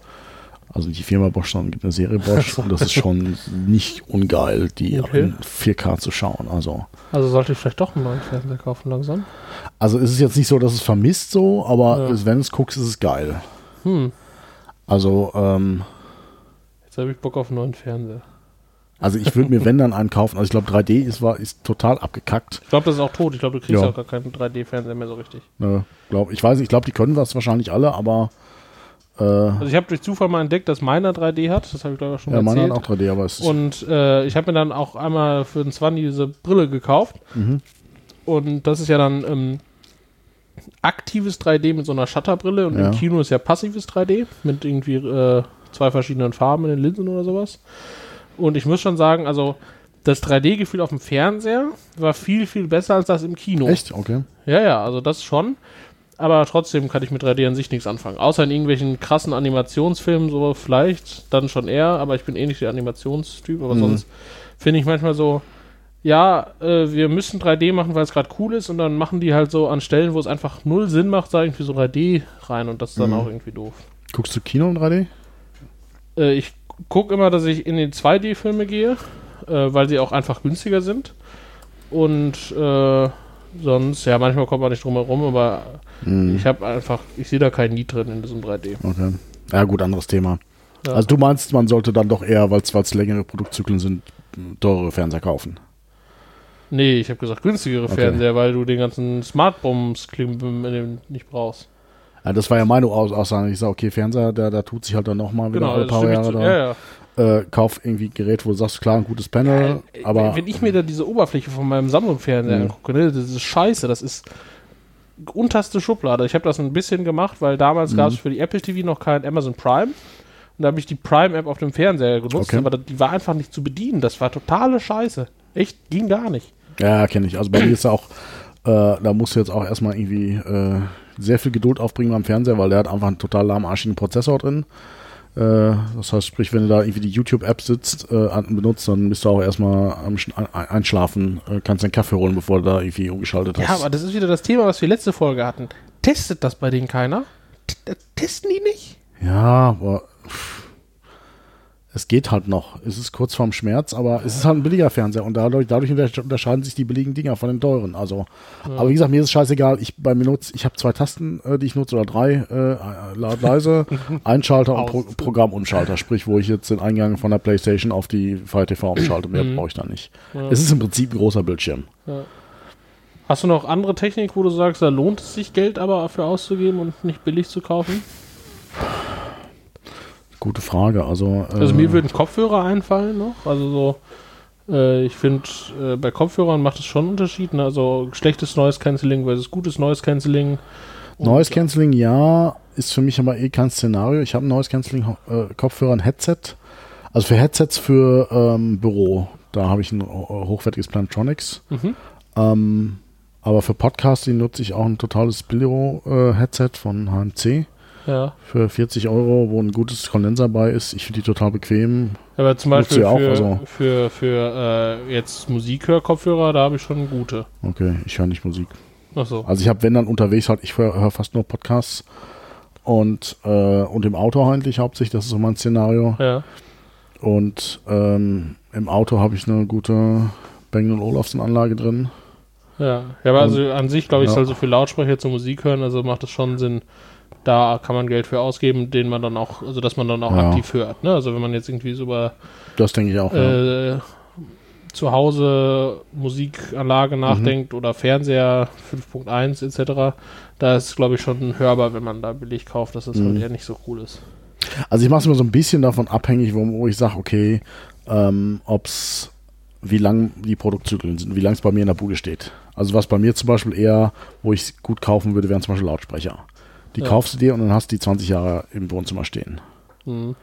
Also nicht die Firma Bosch, sondern gibt eine Serie Bosch *laughs* und das ist schon nicht ungeil, die
Okay.
in 4K zu schauen. Also,
Also sollte ich vielleicht doch einen neuen Fernseher kaufen langsam.
also es ist jetzt nicht so, dass es vermisst so, aber
Ja.
es, wenn es guckst, ist es geil.
Hm,
Also, ähm,
jetzt habe ich Bock auf einen neuen Fernseher.
also ich würde mir wenn dann einen kaufen. Also ich glaube 3D ist, war, ist total abgekackt.
Ich glaube, das ist auch tot. Ich glaube, du kriegst
Ja.
auch gar keinen 3D-Fernseher mehr so richtig.
Ne, glaub, ich weiß, nicht, ich glaube, die können was wahrscheinlich alle, aber äh,
Also ich habe durch Zufall mal entdeckt, dass meiner 3D hat. Das habe ich glaube ich schon
ja, meiner
erzählt.
hat auch 3D, aber es ist
Und äh, ich habe mir dann auch einmal für den 20 diese Brille gekauft.
Mhm.
Und das ist ja dann ähm, aktives 3D mit so einer Shutterbrille. Und
Ja.
im Kino ist ja passives 3D mit irgendwie äh, zwei verschiedenen Farben in den Linsen oder sowas. Und ich muss schon sagen, also das 3D-Gefühl auf dem Fernseher war viel, viel besser als das im Kino.
echt, okay.
Ja, ja, also das schon. Aber trotzdem kann ich mit 3D an sich nichts anfangen. Außer in irgendwelchen krassen Animationsfilmen, so vielleicht, dann schon eher. Aber ich bin eh nicht der Animationstyp. Aber
Mhm.
sonst finde ich manchmal so, ja, äh, wir müssen 3D machen, weil es gerade cool ist. Und dann machen die halt so an Stellen, wo es einfach null Sinn macht, da irgendwie so 3D rein. Und das ist dann
Mhm.
auch irgendwie doof.
Guckst du Kino in 3D?
Äh, ich gucke immer, dass ich in die 2D-Filme gehe, äh, weil sie auch einfach günstiger sind. Und äh, sonst, ja, manchmal kommt man nicht drum herum, aber
Mhm.
ich habe einfach, ich sehe da kein Need drin in diesem 3D.
Okay. Ja, gut, anderes Thema.
Ja.
Also du meinst, man sollte dann doch eher, weil es längere Produktzyklen sind, teurere Fernseher kaufen.
Nee, ich habe gesagt günstigere
Okay.
Fernseher, weil du den ganzen Smartbombs-Klim nicht brauchst.
Ja, das war ja meine Aus Aussage. Ich sage, okay, Fernseher, der, der tut sich halt dann nochmal wieder alle
das
paar Jahre
zu.
da.
Ja, ja.
Äh, kauf irgendwie ein Gerät, wo du sagst, klar, ein gutes Panel,
Äh,
aber
wenn ich mir da diese Oberfläche von meinem Samsung-Fernseher
Mhm.
angucke, ne, das ist scheiße, das ist unterste Schublade. Ich habe das ein bisschen gemacht, weil damals
Mhm.
gab es für die Apple TV noch kein Amazon Prime. Und da habe ich die Prime-App auf dem Fernseher genutzt,
Okay.
aber die war einfach nicht zu bedienen. Das war totale Scheiße. Echt, ging gar nicht.
Ja, kenne ich. Also bei mir ist auch, äh, da musst du jetzt auch erstmal irgendwie äh, sehr viel Geduld aufbringen beim Fernseher, weil der hat einfach einen total lahmarschigen Prozessor drin. Äh, das heißt, sprich, wenn du da irgendwie die YouTube-App sitzt, äh, benutzt, dann bist du auch erstmal am Sch- ein- einschlafen, äh, kannst den Kaffee holen, bevor du da irgendwie umgeschaltet hast.
Ja, aber das ist wieder das Thema, was wir letzte Folge hatten. Testet das bei denen keiner? T äh, testen die nicht?
Ja, aber pff, es geht halt noch. Es ist kurz vorm Schmerz, aber es ist halt ein billiger Fernseher und dadurch, dadurch unter- unterscheiden sich die billigen Dinger von den teuren. Also, aber wie gesagt, mir ist es scheißegal. Ich bei mir nutze, ich habe zwei Tasten, äh, die ich nutze oder drei, äh, laut leise, *laughs* Einschalter und Pro. Programmumschalter. Sprich, wo ich jetzt den Eingang von der PlayStation auf die Fire TV umschalte. Mehr
Mhm.
brauche ich da nicht.
Ja.
Es ist im Prinzip ein großer Bildschirm.
Ja. Hast du noch andere Technik, wo du sagst, da lohnt es sich Geld aber dafür auszugeben und nicht billig zu kaufen?
Gute Frage. Also,
Also
äh,
mir würden Kopfhörer einfallen noch. Also so, äh, ich finde, äh, bei Kopfhörern macht es schon einen Unterschied. Ne? Also schlechtes Noise Cancelling versus gutes Noise Cancelling.
Noise Cancelling, ja, ist für mich aber eh kein Szenario. Ich habe ein Noise Cancelling äh, Kopfhörer, ein Headset. Also für Headsets für ähm, Büro, da habe ich ein äh, hochwertiges Plantronics.
Mhm.
Ähm, aber für Podcasting nutze ich auch ein totales Bilero-Headset von HMC
Ja.
für 40 Euro, wo ein gutes Kondenser bei ist. Ich finde die total bequem.
Aber zum Beispiel
auch,
für,
also-
für, für äh, jetzt Musikhörkopfhörer, da habe ich schon gute.
Okay, ich höre nicht Musik.
Achso.
Also ich habe, wenn dann unterwegs halt, ich höre hör fast nur Podcasts und, äh, und im Auto eigentlich hauptsächlich, das ist so mein Szenario.
Ja.
Und ähm, im Auto habe ich eine gute Bang Olufsen Anlage drin.
Ja, ja aber also an sich, glaube ich,
Ja.
soll so viel Lautsprecher zur Musik hören, also macht es schon Sinn, da kann man Geld für ausgeben, den man dann auch, also dass man dann auch
Ja.
aktiv hört. Ne? Also wenn man jetzt irgendwie so über
Das denke ich auch. ja.
äh, zu Hause Musikanlage nachdenkt oder Fernseher 5.1 etc., da ist glaube ich, schon hörbar, wenn man da billig kauft, dass das
Mhm.
halt eher nicht so cool ist.
Also ich mache es mir so ein bisschen davon abhängig, wo, wo ich sage, okay, ähm, ob's, wie lang die Produktzyklen sind, wie lang es bei mir in der Bude steht. Also was bei mir zum Beispiel eher, wo ich es gut kaufen würde, wären zum Beispiel Lautsprecher. Die
Ja.
kaufst du dir und dann hast du die 20 Jahre im Wohnzimmer stehen.
Mhm.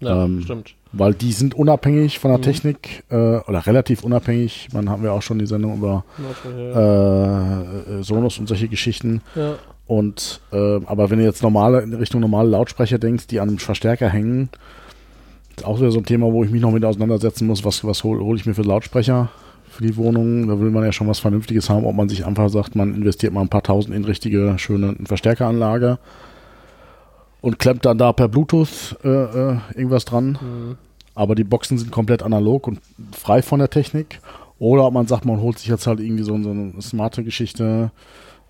Ja,
Ähm,
stimmt.
Weil die sind unabhängig von der
Mhm.
Technik äh, oder relativ unabhängig. Man haben wir auch schon die Sendung über äh, äh, Sonos und solche Geschichten.
ja.
Und äh, aber wenn du jetzt normale in Richtung normale Lautsprecher denkst, die an einem Verstärker hängen, ist auch wieder so ein Thema, wo ich mich noch mit auseinandersetzen muss, was, was hole hol ich mir für Lautsprecher für die Wohnung. Da will man ja schon was Vernünftiges haben, ob man sich einfach sagt, man investiert mal ein paar tausend in richtige, schöne Verstärkeranlage und klemmt dann da per Bluetooth äh, äh, irgendwas dran.
Mhm.
Aber die Boxen sind komplett analog und frei von der Technik. Oder ob man sagt, man holt sich jetzt halt irgendwie so, so eine smarte Geschichte.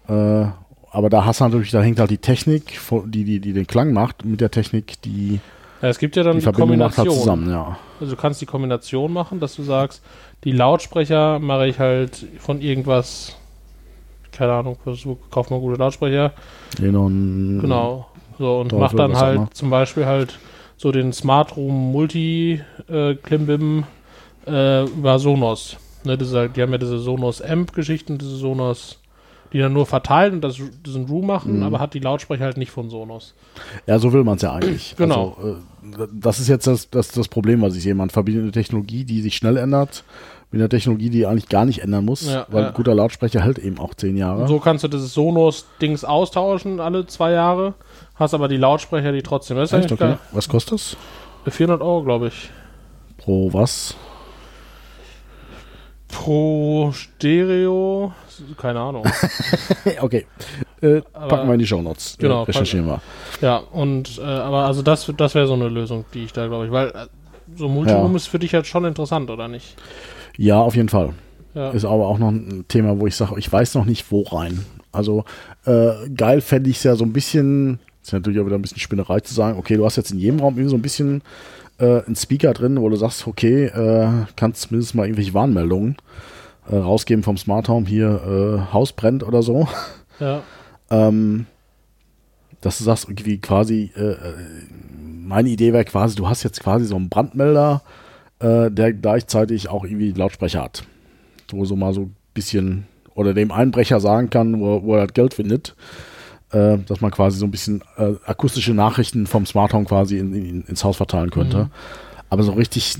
Äh, aber da hast du natürlich, da hängt halt die Technik, die, die, die den Klang macht, mit der Technik, die
ja, es gibt ja dann
die
die,
macht
Kombination.
halt zusammen, ja.
Also du kannst die Kombination machen, dass du sagst, die Lautsprecher mache ich halt von irgendwas, keine Ahnung, kauf mal gute Lautsprecher,
Xenon,
genau. So und
Teufel,
mach dann halt zum Beispiel halt so den Smart Room Multi äh, Klimbim äh, über Sonos. Ne, halt, die haben ja diese Sonos Amp Geschichten, diese Sonos, die dann nur verteilen und das, diesen Room machen,
Mhm.
aber hat die Lautsprecher halt nicht von Sonos.
Ja, so will man es ja eigentlich. *clears throat*
Genau.
Also, äh, das ist jetzt das, das, das Problem, was ich sehe. Man verbindet eine Technologie, die sich schnell ändert, mit einer Technologie, die eigentlich gar nicht ändern muss,
Ja,
weil
ja.
ein guter Lautsprecher hält eben auch zehn Jahre.
Und so kannst du dieses Sonos-Dings austauschen alle zwei Jahre, hast aber die Lautsprecher, die trotzdem. Das ist
Echt? Okay. Was kostet das?
Für 400 Euro, glaube ich.
Pro was?
Pro Stereo, keine Ahnung. *laughs*
okay. Äh,
Aber-
packen wir in die Shownotes.
Genau,
Äh, recherchieren wir.
ja, und, äh, aber also das, das wäre so eine Lösung, die ich da, glaube ich, weil äh, so Multiroom
Ja.
ist für dich jetzt schon interessant, oder nicht?
Ja, auf jeden Fall.
Ja.
Ist aber auch noch ein Thema, wo ich sage, ich weiß noch nicht, wo rein. Also äh, geil fände ich es ja so ein bisschen, ist natürlich auch wieder ein bisschen Spinnerei zu sagen, okay, du hast jetzt in jedem Raum irgendwie so ein bisschen äh, einen Speaker drin, wo du sagst, okay, äh, kannst zumindest mal irgendwelche Warnmeldungen äh, rausgeben vom Smart Home, hier äh, Haus brennt oder so.
ja. *laughs*
ähm, dass du sagst, irgendwie quasi, äh, äh, meine Idee wäre quasi, du hast jetzt quasi so einen Brandmelder, äh, der gleichzeitig auch irgendwie Lautsprecher hat. Wo so mal so ein bisschen, oder dem Einbrecher sagen kann, wo, wo er das Geld findet, äh, dass man quasi so ein bisschen äh, akustische Nachrichten vom Smart Home quasi in, in, ins Haus verteilen könnte.
Mhm.
Aber so richtig,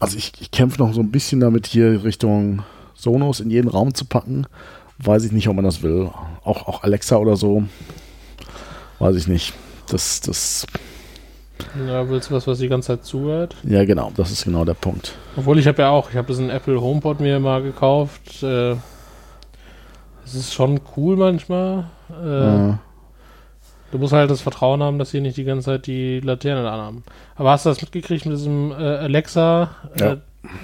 also ich, ich kämpfe noch so ein bisschen damit, hier Richtung Sonos in jeden Raum zu packen. Weiß ich nicht, ob man das will. Auch, auch Alexa oder so. Weiß ich nicht. Das, das,
ja, willst du was, was die ganze Zeit zuhört?
ja genau, das ist genau der Punkt.
Obwohl ich habe ja auch, ich habe diesen Apple HomePod mir mal gekauft. Äh, es ist schon cool manchmal. Äh,
Äh,
Du musst halt das Vertrauen haben, dass sie nicht die ganze Zeit die Laterne anhaben. Aber hast du das mitgekriegt mit diesem äh, Alexa,
Ja.
äh,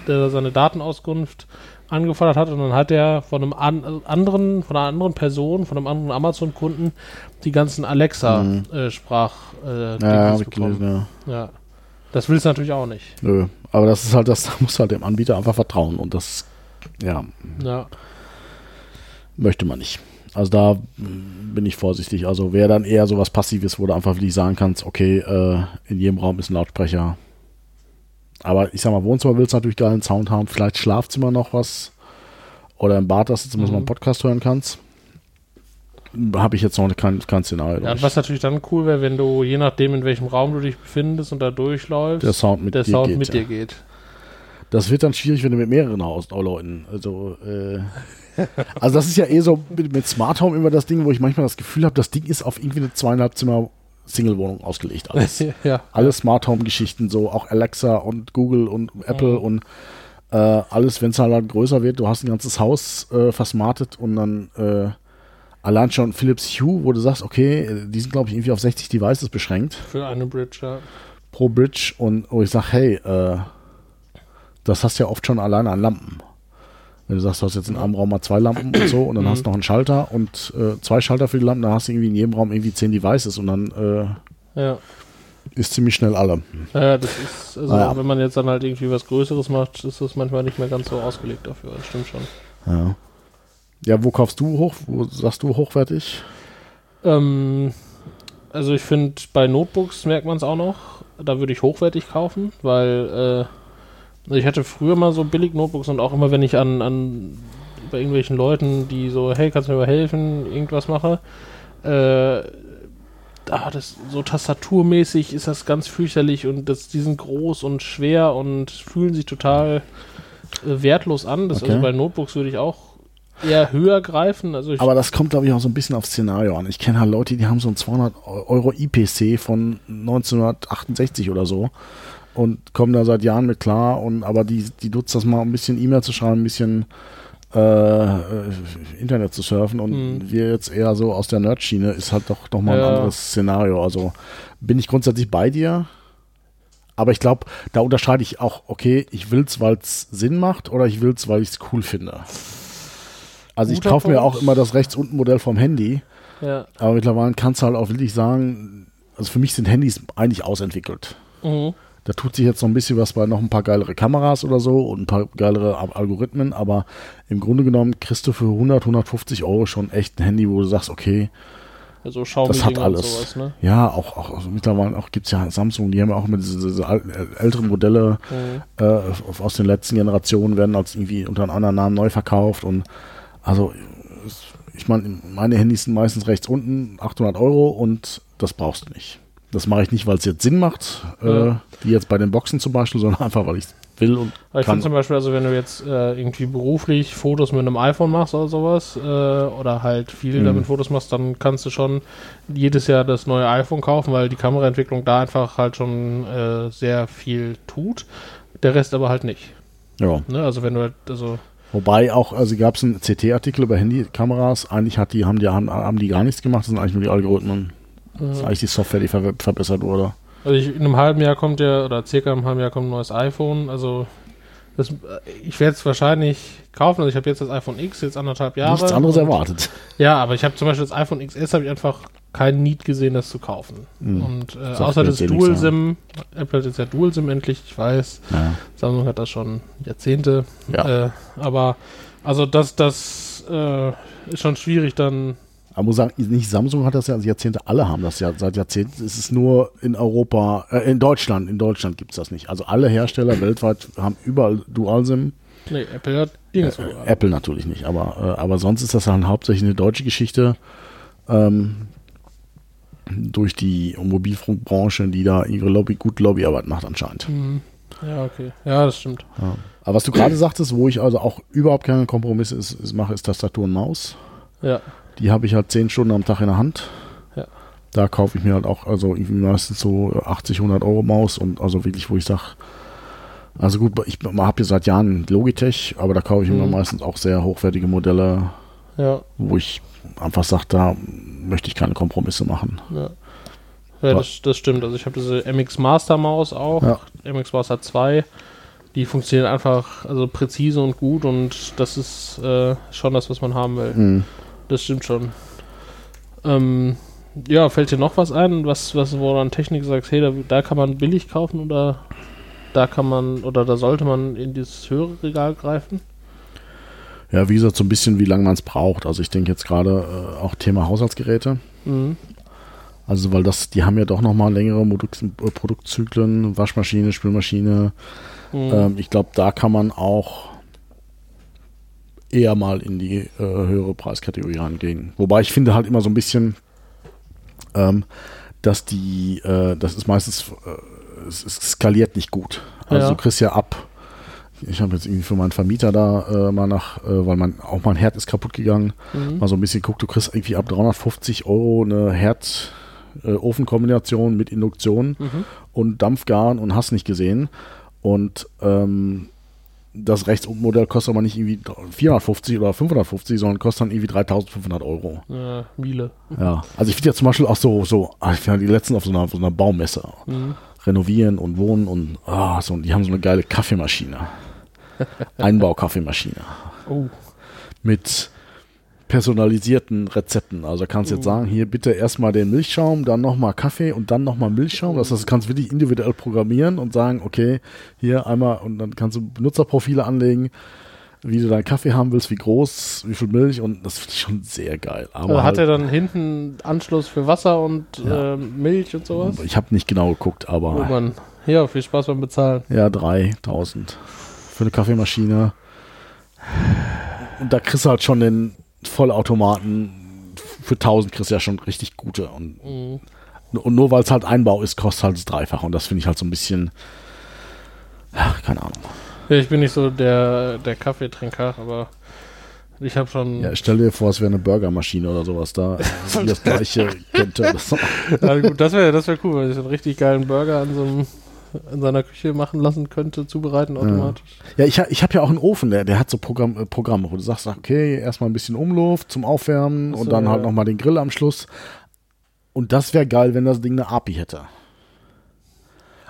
der seine Datenauskunft angefordert hat und dann hat er von einem an, anderen, von einer anderen Person, von einem anderen Amazon-Kunden die ganzen
Mhm.
Alexa-Sprach äh,
ja,
bekommen.
ja.
Ja. Das willst du natürlich auch nicht.
Nö. Aber das ist halt das, *laughs* da muss halt dem Anbieter einfach vertrauen. Und das, ja,
Ja.
möchte man nicht. Also da bin ich vorsichtig. Also wäre dann eher so was Passives, wo du einfach wirklich sagen kannst, okay, äh, in jedem Raum ist ein Lautsprecher. Aber ich sag mal, Wohnzimmer willst du natürlich geilen Sound haben. Vielleicht Schlafzimmer noch was. Oder im Bad, dass du zumindest mal einen Podcast hören kannst. Habe ich jetzt noch kein, kein Szenario.
Ja, was natürlich dann cool wäre, wenn du, je nachdem, in welchem Raum du dich befindest und da durchläufst,
der Sound mit
der
dir
Sound
geht,
mit
ja.
dir geht.
Das wird dann schwierig, wenn du mit mehreren Hausleuten. Also, äh, also das ist ja eh so mit, mit Smart Home immer das Ding, wo ich manchmal das Gefühl habe, das Ding ist auf irgendwie eine zweieinhalb Zimmer Single-Wohnung ausgelegt. Alles. *laughs*
ja.
Alle Smart Home Geschichten, so auch Alexa und Google und Apple
Mhm.
und äh, alles, wenn es halt größer wird, du hast ein ganzes Haus äh, versmartet und dann äh, allein schon Philips Hue, wo du sagst, okay, die sind glaube ich irgendwie auf 60 Devices beschränkt
Für eine Bridge, ja.
pro Bridge und wo ich sage, hey, äh, das hast du ja oft schon alleine an Lampen. Wenn du sagst, du hast jetzt in einem Raum mal zwei Lampen und so und dann hast du noch einen Schalter und äh, zwei Schalter für die Lampen, dann hast du irgendwie in jedem Raum irgendwie zehn Devices und dann äh,
Ja.
ist ziemlich schnell alle.
Ja, das ist, also
Ah, ja.
wenn man jetzt dann halt irgendwie was Größeres macht, ist das manchmal nicht mehr ganz so ausgelegt dafür. Das stimmt schon.
Ja. Ja, wo kaufst du hoch? Wo sagst du hochwertig?
Ähm, also ich finde, bei Notebooks merkt man es auch noch. Da würde ich hochwertig kaufen, weil äh, ich hatte früher mal so billig Notebooks und auch immer, wenn ich an, an bei irgendwelchen Leuten, die so, hey, kannst du mir mal helfen, irgendwas mache, äh, ah, das so tastaturmäßig ist das ganz fürchterlich und das, die sind groß und schwer und fühlen sich total äh, wertlos an. Das
Okay.
also bei Notebooks würde ich auch eher höher greifen. Also
Aber das kommt, glaube ich, auch so ein bisschen aufs Szenario an. Ich kenne halt Leute, die haben so einen 200 Euro IPC von 1968 oder so und kommen da seit Jahren mit klar. Und aber die, die nutzt das mal, ein bisschen E-Mail zu schreiben, ein bisschen äh, Internet zu surfen. Und
Mhm.
wir jetzt eher so aus der Nerd-Schiene ist halt doch noch mal ein
Ja.
anderes Szenario. Also bin ich grundsätzlich bei dir. Aber ich glaube, da unterscheide ich auch, okay, ich will es, weil es Sinn macht oder ich will es, weil ich es cool finde. Also ich
Guter
kaufe mir auch immer das rechts unten Modell vom Handy,
ja.
aber mittlerweile kannst du halt auch wirklich sagen, also für mich sind Handys eigentlich ausentwickelt.
Mhm.
Da tut sich jetzt noch ein bisschen was bei noch ein paar geilere Kameras oder so und ein paar geilere Al- Algorithmen, aber im Grunde genommen kriegst du für 100, 150 Euro schon echt ein Handy, wo du sagst, okay,
Also
das hat alles.
sowas, ne?
Ja, auch, auch also mittlerweile auch gibt es ja Samsung, die haben ja auch immer diese, diese äh, älteren Modelle
Mhm.
äh, aus den letzten Generationen werden als irgendwie unter einem anderen Namen neu verkauft und also ich meine, meine Handys sind meistens rechts unten 800 Euro und das brauchst du nicht. Das mache ich nicht, weil es jetzt Sinn macht, äh,
Ja.
wie jetzt bei den Boxen zum Beispiel, sondern *laughs* einfach, weil ich es will und
ich
kann.
finde zum Beispiel, also wenn du jetzt äh, irgendwie beruflich Fotos mit einem iPhone machst oder sowas, äh, oder halt viel
Mhm.
damit Fotos machst, dann kannst du schon jedes Jahr das neue iPhone kaufen, weil die Kameraentwicklung da einfach halt schon äh, sehr viel tut. Der Rest aber halt nicht.
Ja.
Ne? Also wenn du halt, also
Wobei auch, also gab es einen CT-Artikel über Handykameras, eigentlich hat die, haben die, haben, haben die gar nichts gemacht, das sind eigentlich nur die Algorithmen. Das ist eigentlich die Software, die ver verbessert wurde.
Also ich, in einem halben Jahr kommt ja, oder circa einem halben Jahr kommt ein neues iPhone. Also das, ich werde es wahrscheinlich kaufen. Also ich habe jetzt das iPhone X, jetzt anderthalb Jahre.
Nichts anderes
und-
erwartet.
Ja, aber ich habe zum Beispiel das iPhone XS habe ich einfach keinen Need gesehen, das zu kaufen.
Mhm.
Und äh, außer das
jetzt eh nichts,
Dual SIM, Apple hat jetzt ja Dual SIM endlich, ich weiß,
Ja.
Samsung hat das schon Jahrzehnte.
Ja.
Äh, aber also das, das äh, ist schon schwierig dann.
Aber muss sagen, nicht Samsung hat das ja Jahrzehnte, alle haben das ja seit Jahrzehnten. Es ist nur in Europa, äh, in Deutschland, in Deutschland gibt es das nicht. Also alle Hersteller *clears throat* weltweit haben überall Dual-SIM.
Nee, Apple hat nirgendwo.
Äh, Apple natürlich nicht, aber, äh, aber sonst ist das halt hauptsächlich eine deutsche Geschichte. Ähm, durch die Mobilfunkbranche, die da ihre Lobby, gute Lobbyarbeit macht anscheinend.
Mhm. Ja, okay. Ja, das stimmt.
Ja. Aber was du gerade *clears throat* sagtest, wo ich also auch überhaupt keine Kompromisse ist, ist, mache, ist Tastatur und Maus.
Ja.
Die habe ich halt zehn Stunden am Tag in der Hand.
Ja.
Da kaufe ich mir halt auch, also meistens so 80, 100 Euro Maus und also wirklich, wo ich sage, also gut, ich habe ja seit Jahren Logitech, aber da kaufe ich mir
Mhm.
meistens auch sehr hochwertige Modelle,
Ja,
wo ich einfach sage, da möchte ich keine Kompromisse machen.
ja. Ja, das, das stimmt. Also ich habe diese MX Master Maus auch,
Ja.
MX Master 2. Die funktionieren einfach also präzise und gut und das ist äh, schon das, was man haben will.
Mhm.
Das stimmt schon. Ähm, ja, fällt dir noch was ein, was, was wo du an Technik sagst, hey, da, da kann man billig kaufen oder da kann man oder da sollte man in dieses höhere Regal greifen?
Ja, wie gesagt, so ein bisschen, wie lange man es braucht. Also ich denke jetzt gerade äh, auch Thema Haushaltsgeräte.
Mhm.
Also weil das, die haben ja doch nochmal längere Produkt, Produktzyklen, Waschmaschine, Spülmaschine.
Mhm.
Ähm, ich glaube, da kann man auch eher mal in die äh, höhere Preiskategorie reingehen. Wobei ich finde halt immer so ein bisschen, ähm, dass die, äh, das ist meistens, äh, es, es skaliert nicht gut. Also
Ja.
du kriegst ja ab, ich habe jetzt irgendwie für meinen Vermieter da äh, mal nach, äh, weil mein, auch mein Herd ist kaputt gegangen,
Mhm.
mal so ein bisschen guckt, du kriegst irgendwie ab 350 Euro eine Herd-Ofen-Kombination mit Induktion
Mhm.
und Dampfgarn und hast nicht gesehen. Und ähm, das Rechtsmodell kostet aber nicht irgendwie 450 oder 550, sondern kostet dann irgendwie 3500 Euro.
Äh, Miele.
Ja, also ich finde ja zum Beispiel auch so, so ah, ich war die letzten auf so einer, auf so einer Baumesse.
Mhm.
Renovieren und wohnen und ah, so, und die haben so eine geile Kaffeemaschine. *laughs* Einbaukaffeemaschine
Oh.
mit personalisierten Rezepten. Also kannst du jetzt sagen, hier bitte erstmal den Milchschaum, dann nochmal Kaffee und dann nochmal Milchschaum. Das heißt, du kannst wirklich individuell programmieren und sagen, okay, hier einmal und dann kannst du Benutzerprofile anlegen, wie du deinen Kaffee haben willst, wie groß, wie viel Milch und das finde ich schon sehr geil. Aber
Also hat
halt,
er dann hinten Anschluss für Wasser und
Ja.
ähm, Milch und sowas?
ich habe nicht genau geguckt,
Oh
aber
Mann. Ja, viel Spaß beim Bezahlen.
ja, 3000 für eine Kaffeemaschine. Und da kriegst du halt schon den Vollautomaten für 1000 kriegst du ja schon richtig gute. Und,
Mhm.
und nur weil es halt Einbau ist, kostet halt das Dreifache. Und das finde ich halt so ein bisschen, ja, keine Ahnung.
Ja, ich bin nicht so der, der Kaffeetrinker, aber ich habe schon.
Ja, stell dir vor, es wäre eine Burgermaschine oder sowas da, *laughs* die das gleiche könnte. *laughs* Das,
gut, das wäre das wär cool, wenn ich so einen richtig geilen Burger an so einem, in seiner Küche machen lassen könnte, zubereiten automatisch.
ja, ich, ha- ich habe ja auch einen Ofen, der, der hat so Programm, äh, Programme, wo du sagst, okay, erstmal ein bisschen Umluft zum Aufwärmen
so,
und dann halt
ja.
nochmal den Grill am Schluss. Und das wäre geil, wenn das Ding eine API hätte.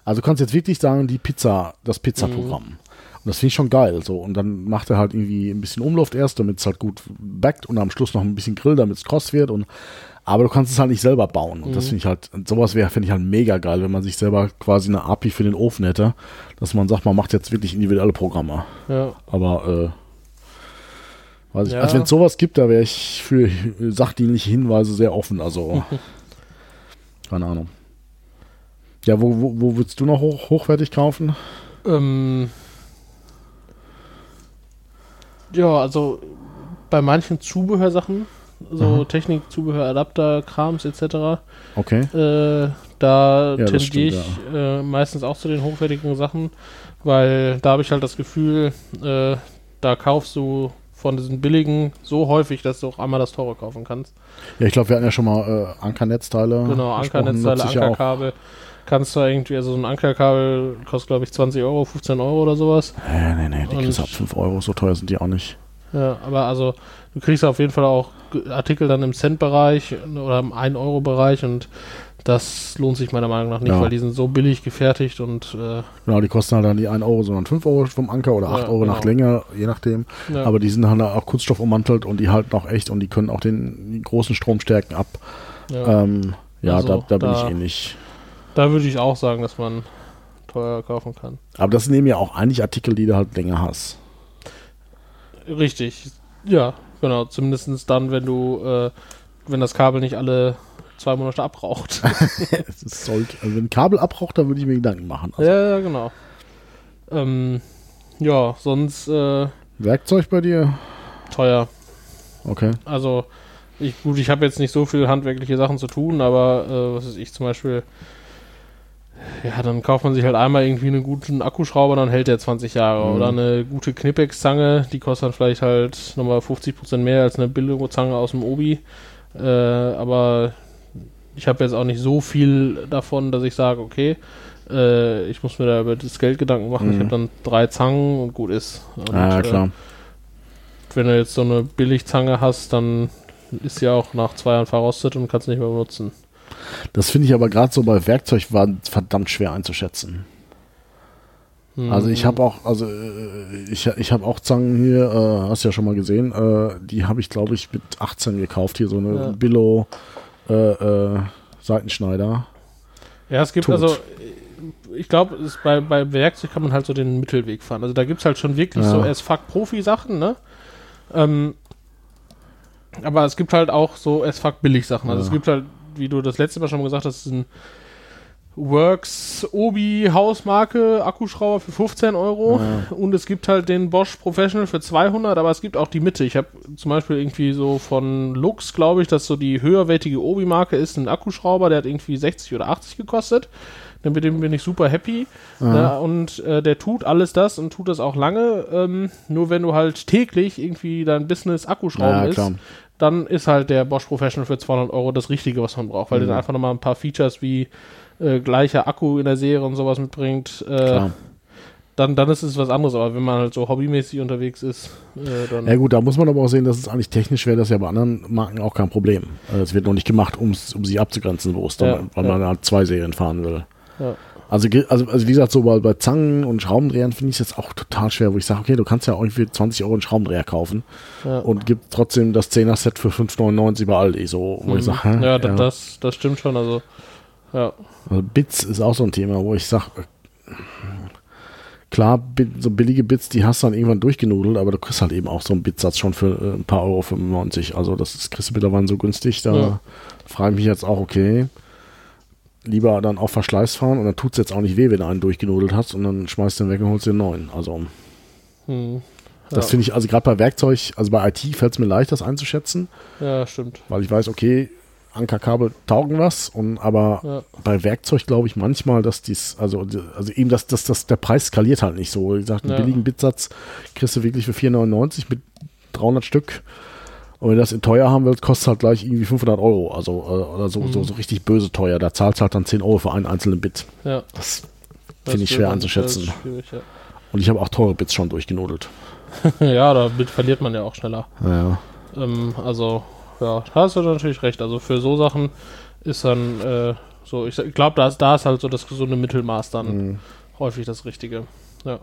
Also du kannst jetzt wirklich sagen, die Pizza, das Pizza-Programm.
Mhm.
Und das finde ich schon geil. So. Und dann macht er halt irgendwie ein bisschen Umluft erst, damit es halt gut backt und am Schluss noch ein bisschen Grill, damit es kross wird. Und, aber du kannst es halt nicht selber bauen. Und das
Mhm.
finde ich halt, sowas wäre, finde ich halt mega geil, wenn man sich selber quasi eine API für den Ofen hätte, dass man sagt, man macht jetzt wirklich individuelle Programme.
Ja.
Aber äh, weiß ich,
Ja.
also wenn es sowas gibt, da wäre ich für sachdienliche Hinweise sehr offen. Also *laughs* keine Ahnung. Ja, wo, wo, wo würdest du noch hoch, hochwertig kaufen?
Ähm, ja, also bei manchen Zubehörsachen, so
Aha.
Technik, Zubehör, Adapter, Krams etc.,
Okay.
äh, da
Ja,
tendiere ich äh, meistens auch zu den hochwertigen Sachen, weil da habe ich halt das Gefühl, äh, da kaufst du von diesen billigen so häufig, dass du auch einmal das teure kaufen kannst.
Ja, ich glaube, wir hatten ja schon mal äh, Ankernetzteile.
Genau. Ankernetzteile,
ja.
Ankerkabel. Kannst du irgendwie, also so ein Ankerkabel kostet glaube ich 20 Euro, 15 Euro oder sowas.
Nee, nee, nee, die kriegst du ab 5 Euro, so teuer sind die auch nicht.
Ja, aber also du kriegst auf jeden Fall auch Artikel dann im Cent-Bereich oder im 1-Euro-Bereich und das lohnt sich meiner Meinung nach nicht,
Ja.
weil die sind so billig gefertigt und äh,
Genau, die kosten halt dann die 1 Euro, sondern 5 Euro vom Anker oder 8
Ja,
Euro nach
genau.
Länge, je nachdem.
ja,
Aber die sind halt auch Kunststoff ummantelt und die halten auch echt und die können auch den großen Stromstärken ab.
ja.
Ähm,
Also,
da, da bin
da-
ich ähnlich.
da würde ich auch sagen, dass man teuer kaufen kann.
Aber das nehmen ja auch eigentlich Artikel, die du halt länger hast.
Richtig, ja, genau. Zumindest dann, wenn du, äh, wenn das Kabel nicht alle zwei Monate abraucht. *laughs*
Sollte, also wenn ein Kabel abraucht, dann würde ich mir Gedanken machen. Also
ja, ja, genau. Ähm, ja, sonst äh,
Werkzeug bei dir?
teuer.
Okay.
Also, ich, gut, ich habe jetzt nicht so viel handwerkliche Sachen zu tun, aber äh, was weiß ich zum Beispiel, ja, dann kauft man sich halt einmal irgendwie einen guten Akkuschrauber, dann hält der 20 Jahre.
Mhm.
Oder eine gute Knipex-Zange, die kostet dann vielleicht halt nochmal 50% mehr als eine Billo-Zange aus dem Obi. Äh, aber ich habe jetzt auch nicht so viel davon, dass ich sage, okay, äh, ich muss mir da über das Geld Gedanken machen. Ich
Mhm.
habe dann drei Zangen und gut ist. Und,
Ah, ja,
äh,
klar.
wenn du jetzt so eine Billigzange hast, dann ist sie auch nach zwei Jahren verrostet und kannst nicht mehr benutzen.
Das finde ich aber gerade so bei Werkzeug war verdammt schwer einzuschätzen.
Hm.
Also ich habe auch, also äh, ich, ich habe auch Zangen hier, äh, hast du ja schon mal gesehen, äh, die habe ich glaube ich mit 18 gekauft, hier so eine
Ja.
Billo äh, äh, Seitenschneider.
Ja, es gibt
tot.
also, ich glaube, bei, bei Werkzeug kann man halt so den Mittelweg fahren. Also da gibt es halt schon wirklich
Ja.
so as fuck Profi-Sachen, ne? Ähm, aber es gibt halt auch so as fuck billig Sachen. Also
Ja.
es gibt halt, wie du das letzte Mal schon mal gesagt hast, ein Works Obi Hausmarke Akkuschrauber für 15 Euro und es gibt halt den Bosch Professional für 200, aber es gibt auch die Mitte. Ich habe zum Beispiel irgendwie so von Lux, glaube ich, dass so die höherwertige Obi Marke ist, ein Akkuschrauber, der hat irgendwie 60 oder 80 gekostet. Dann Mit dem bin ich super happy. Ja, und äh, der tut alles das und tut das auch lange. Ähm, nur wenn du halt täglich irgendwie dein Business Akkuschrauben
Ja,
ist. Dann ist halt der Bosch Professional für 200 Euro das Richtige, was man braucht, weil der einfach nochmal ein paar Features wie äh, gleicher Akku in der Serie und sowas mitbringt. Äh, dann, dann ist es was anderes. Aber wenn man halt so hobbymäßig unterwegs ist, äh, dann.
Ja gut, da muss man aber auch sehen, dass es eigentlich technisch wäre das ja bei anderen Marken auch kein Problem. Also Es wird noch nicht gemacht, um sie abzugrenzen, wo es dann,
Ja,
weil
ja.
man halt zwei Serien fahren will.
Ja.
Also, also, also wie gesagt, so bei, bei Zangen und Schraubendrehern finde ich es jetzt auch total schwer, wo ich sage, okay, du kannst ja auch für 20 Euro einen Schraubendreher kaufen
Ja.
und gibt trotzdem das 10er-Set für 5,99 bei Aldi, so, wo ich sage?
Mhm. ja, da- Das, das stimmt schon. Also, ja.
Also Bits ist auch so ein Thema, wo ich sage, klar, Bit, so billige Bits, die hast du dann irgendwann durchgenudelt, aber du kriegst halt eben auch so einen Bitsatz schon für äh, ein paar Euro 95. Also das ist, kriegst du mittlerweile so günstig, da
Ja.
frage ich mich jetzt auch, okay, lieber dann auch Verschleiß fahren und dann tut es jetzt auch nicht weh, wenn du einen durchgenudelt hast und dann schmeißt du den weg und holst den neuen. Also
Hm.
das
Ja.
finde ich, also gerade bei Werkzeug, also bei IT fällt es mir leicht, das einzuschätzen,
ja, stimmt.
weil ich weiß, okay, Ankerkabel taugen was, und aber
Ja.
bei Werkzeug glaube ich manchmal, dass dies, also, also eben, dass, dass, dass der Preis skaliert halt nicht so. Wie gesagt, einen
Ja.
billigen Bitsatz kriegst du wirklich für 4,99 mit 300 Stück. Und wenn du das in teuer haben willst, kostet es halt gleich irgendwie 500 Euro. Also, äh, oder so, so, so richtig böse teuer. Da zahlst du halt dann 10 Euro für einen einzelnen Bit.
Ja.
Das finde ich schwer einzuschätzen.
ja.
Und ich habe auch teure Bits schon durchgenudelt. *laughs*
ja, damit verliert man ja auch schneller.
Ja,
Ähm, also, ja, da hast du natürlich recht. Also für so Sachen ist dann äh, so, ich glaube, da ist, da ist halt so das gesunde Mittelmaß dann
Mhm.
häufig das Richtige. Ja.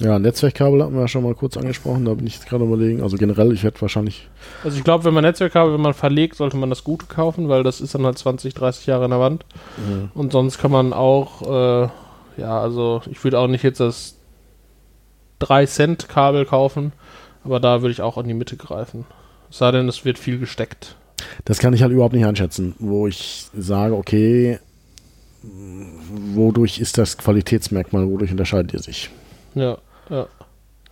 Ja, Netzwerkkabel hatten wir ja schon mal kurz angesprochen. Da bin ich jetzt gerade überlegen. Also generell, ich werde wahrscheinlich
Also ich glaube, wenn man Netzwerkkabel, wenn man verlegt, sollte man das Gute kaufen, weil das ist dann halt 20, 30 Jahre in der Wand. Und sonst kann man auch, äh, ja, also ich würde auch nicht jetzt das 3 Cent Kabel kaufen, aber da würde ich auch in die Mitte greifen. Es sei denn, es wird viel gesteckt.
Das kann ich halt überhaupt nicht einschätzen, wo ich sage, okay, wodurch ist das Qualitätsmerkmal, wodurch unterscheidet ihr sich?
Ja, ja.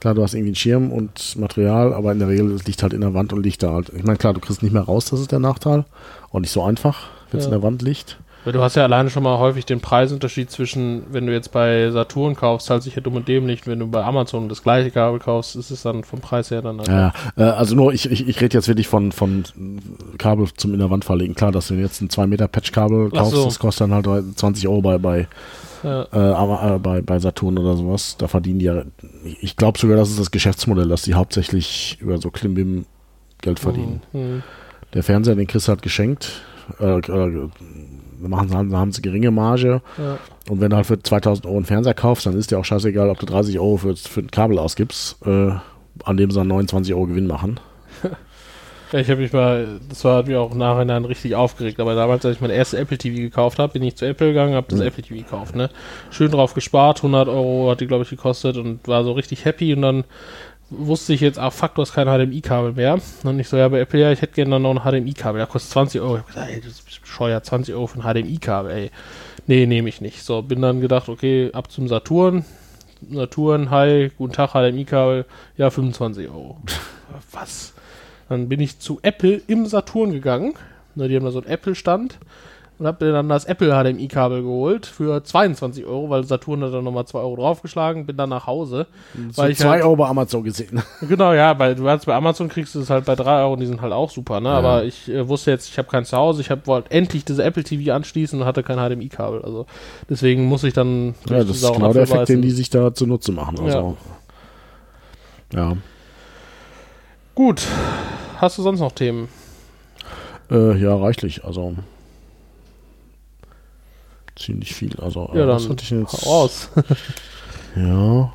Klar, du hast irgendwie einen Schirm und Material, aber in der Regel es liegt halt in der Wand und liegt da halt. Ich meine, klar, du kriegst nicht mehr raus, das ist der Nachteil. Und nicht so einfach, wenn es
Ja.
in der Wand liegt.
Weil du hast ja alleine schon mal häufig den Preisunterschied zwischen, wenn du jetzt bei Saturn kaufst, zahlt sich ja dumm und dämlich. Wenn du bei Amazon das gleiche Kabel kaufst, ist es dann vom Preis her dann.
Ja, äh, also nur, ich, ich, ich rede jetzt wirklich von, von Kabel zum in der Wand verlegen. Klar, dass du jetzt ein 2 Meter Patchkabel kaufst,
so.
das kostet dann halt 20 Euro bei, bei,
Ja,
äh, aber, äh, bei, bei Saturn oder sowas. Da verdienen die ja, ich glaube sogar, das ist das Geschäftsmodell, dass die hauptsächlich über so Klimbim Geld verdienen.
Mhm.
Der Fernseher, den du halt geschenkt. Äh, äh, machen, haben, haben sie geringe Marge.
Ja.
Und wenn du halt für 2000 Euro einen Fernseher kaufst, dann ist dir auch scheißegal, ob du 30 Euro für, für ein Kabel ausgibst, äh, an dem sie dann 29 Euro Gewinn machen.
Ja, ich habe mich mal, das war, hat mich auch im Nachhinein richtig aufgeregt, aber damals, als ich mein erstes Apple TV gekauft habe, bin ich zu Apple gegangen, habe das
Mhm.
Apple TV gekauft, ne? Schön drauf gespart, 100 Euro hat die, glaube ich, gekostet und war so richtig happy und dann wusste ich jetzt, ah fuck, du hast kein HDMI-Kabel mehr. Und ich so, ja, bei Apple, ja, ich hätte gerne dann noch ein HDMI-Kabel. Ja, kostet 20 Euro. Ich hab gesagt, ey, das ist bescheuert, 20 Euro für ein HDMI-Kabel, ey. Nee, nehme ich nicht. So, bin dann gedacht, okay, ab zum Saturn. Saturn, hi, guten Tag, HDMI-Kabel. Ja, 25 Euro. *laughs* Was? Dann bin ich zu Apple im Saturn gegangen. Die haben da so einen Apple-Stand. Und hab mir dann das Apple HDMI-Kabel geholt für 22 Euro, weil Saturn hat dann nochmal 2 Euro draufgeschlagen. Bin dann nach Hause.
So
Weil ich
2
halt-
Euro bei Amazon gesehen. *laughs*
Genau, ja, weil du hast bei Amazon kriegst du es halt bei 3 Euro und die sind halt auch super, ne? Aber ich äh, wusste jetzt, ich habe kein Zuhause, ich hab, wollte endlich diese Apple TV anschließen und hatte kein HDMI-Kabel. Also deswegen muss ich dann
Ja, das ist genau der Effekt, den die sich da zunutze machen. Also, ja.
Gut. Hast du sonst noch Themen?
Äh, ja, reichlich. Also ziemlich viel. Also,
Ja,
äh, was
dann
hatte ich jetzt?
raus. *laughs*
Ja.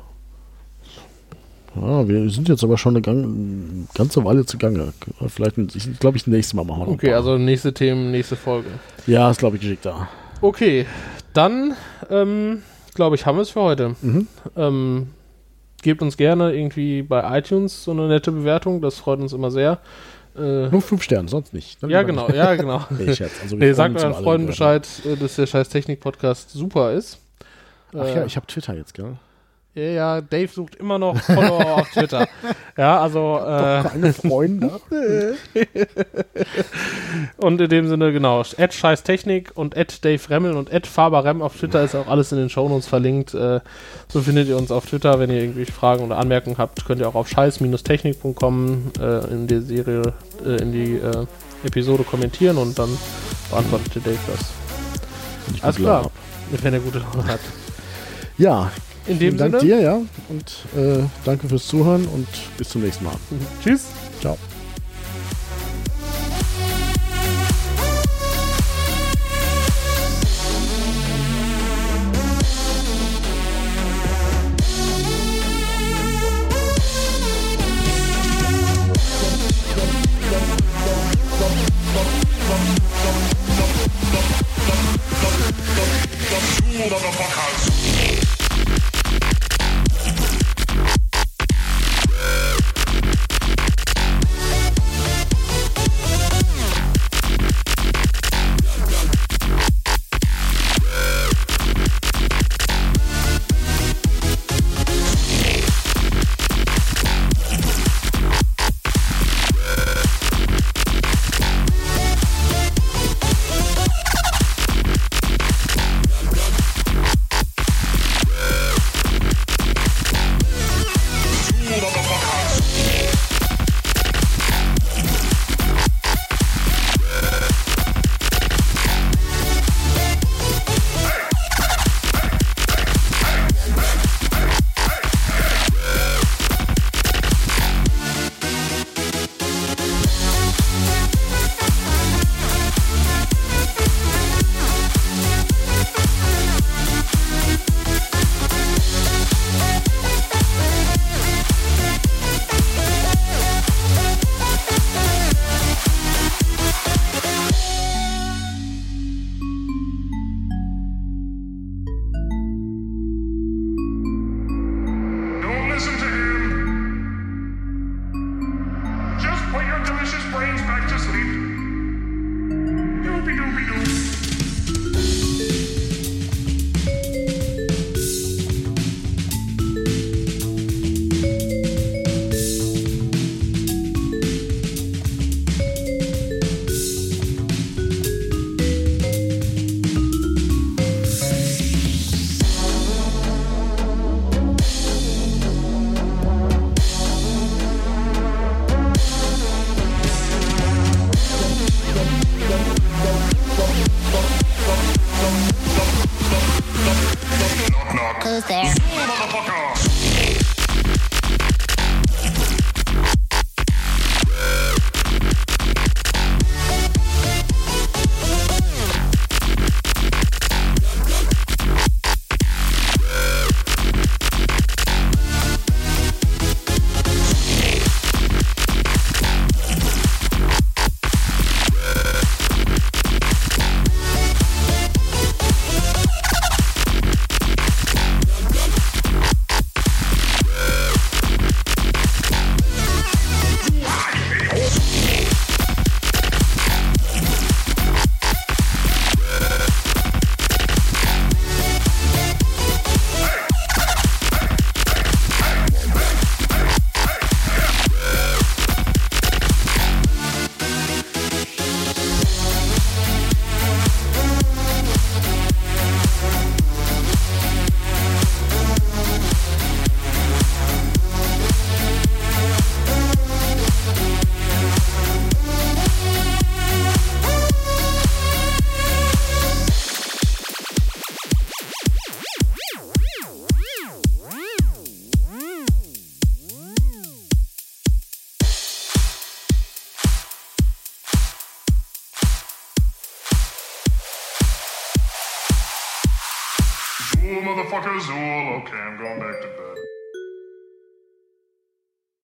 Ja, wir sind jetzt aber schon eine gang, ganze Weile zu Gange. Vielleicht, ich glaube, ich, nächstes Mal machen wir
Okay, also nächste Themen, nächste Folge.
Ja, ist, glaube ich, geschickter.
Okay, dann ähm, glaube ich, haben wir es für heute.
Mhm.
Ähm, gebt uns gerne irgendwie bei iTunes so eine nette Bewertung, das freut uns immer sehr. Äh,
Nur fünf Sterne, sonst nicht. Dann
ja,
lieber
genau,
nicht. *laughs*
ja, genau.
Nee, Scherz. Also
nee, sagt euren Freunden. Bescheid, äh, dass der scheiß Technik-Podcast super ist.
Ach
Äh,
ja, ich habe Twitter jetzt, gell?
Ja, ja, Dave sucht immer noch Follower auf Twitter. *laughs* Ja, also, äh,
Keine Freunde. *laughs*
und in dem Sinne, genau, Ed Scheiß Technik und Ed Dave Remmel und Ed Faberrem auf Twitter ist auch alles in den Shownotes verlinkt. Äh, so findet ihr uns auf Twitter. Wenn ihr irgendwelche Fragen oder Anmerkungen habt, könnt ihr auch auf scheiß-technik.com äh, in die Serie, äh, in die äh, Episode kommentieren und dann beantwortet der Dave das. Alles klar, wenn er gute Laune hat.
Ja,
In dem
vielen Dank
Sinne,
dir, ja. Und äh, danke fürs Zuhören und bis zum nächsten Mal.
tschüss.
Knock knock.
Who's there?
Okay, I'm going back to bed.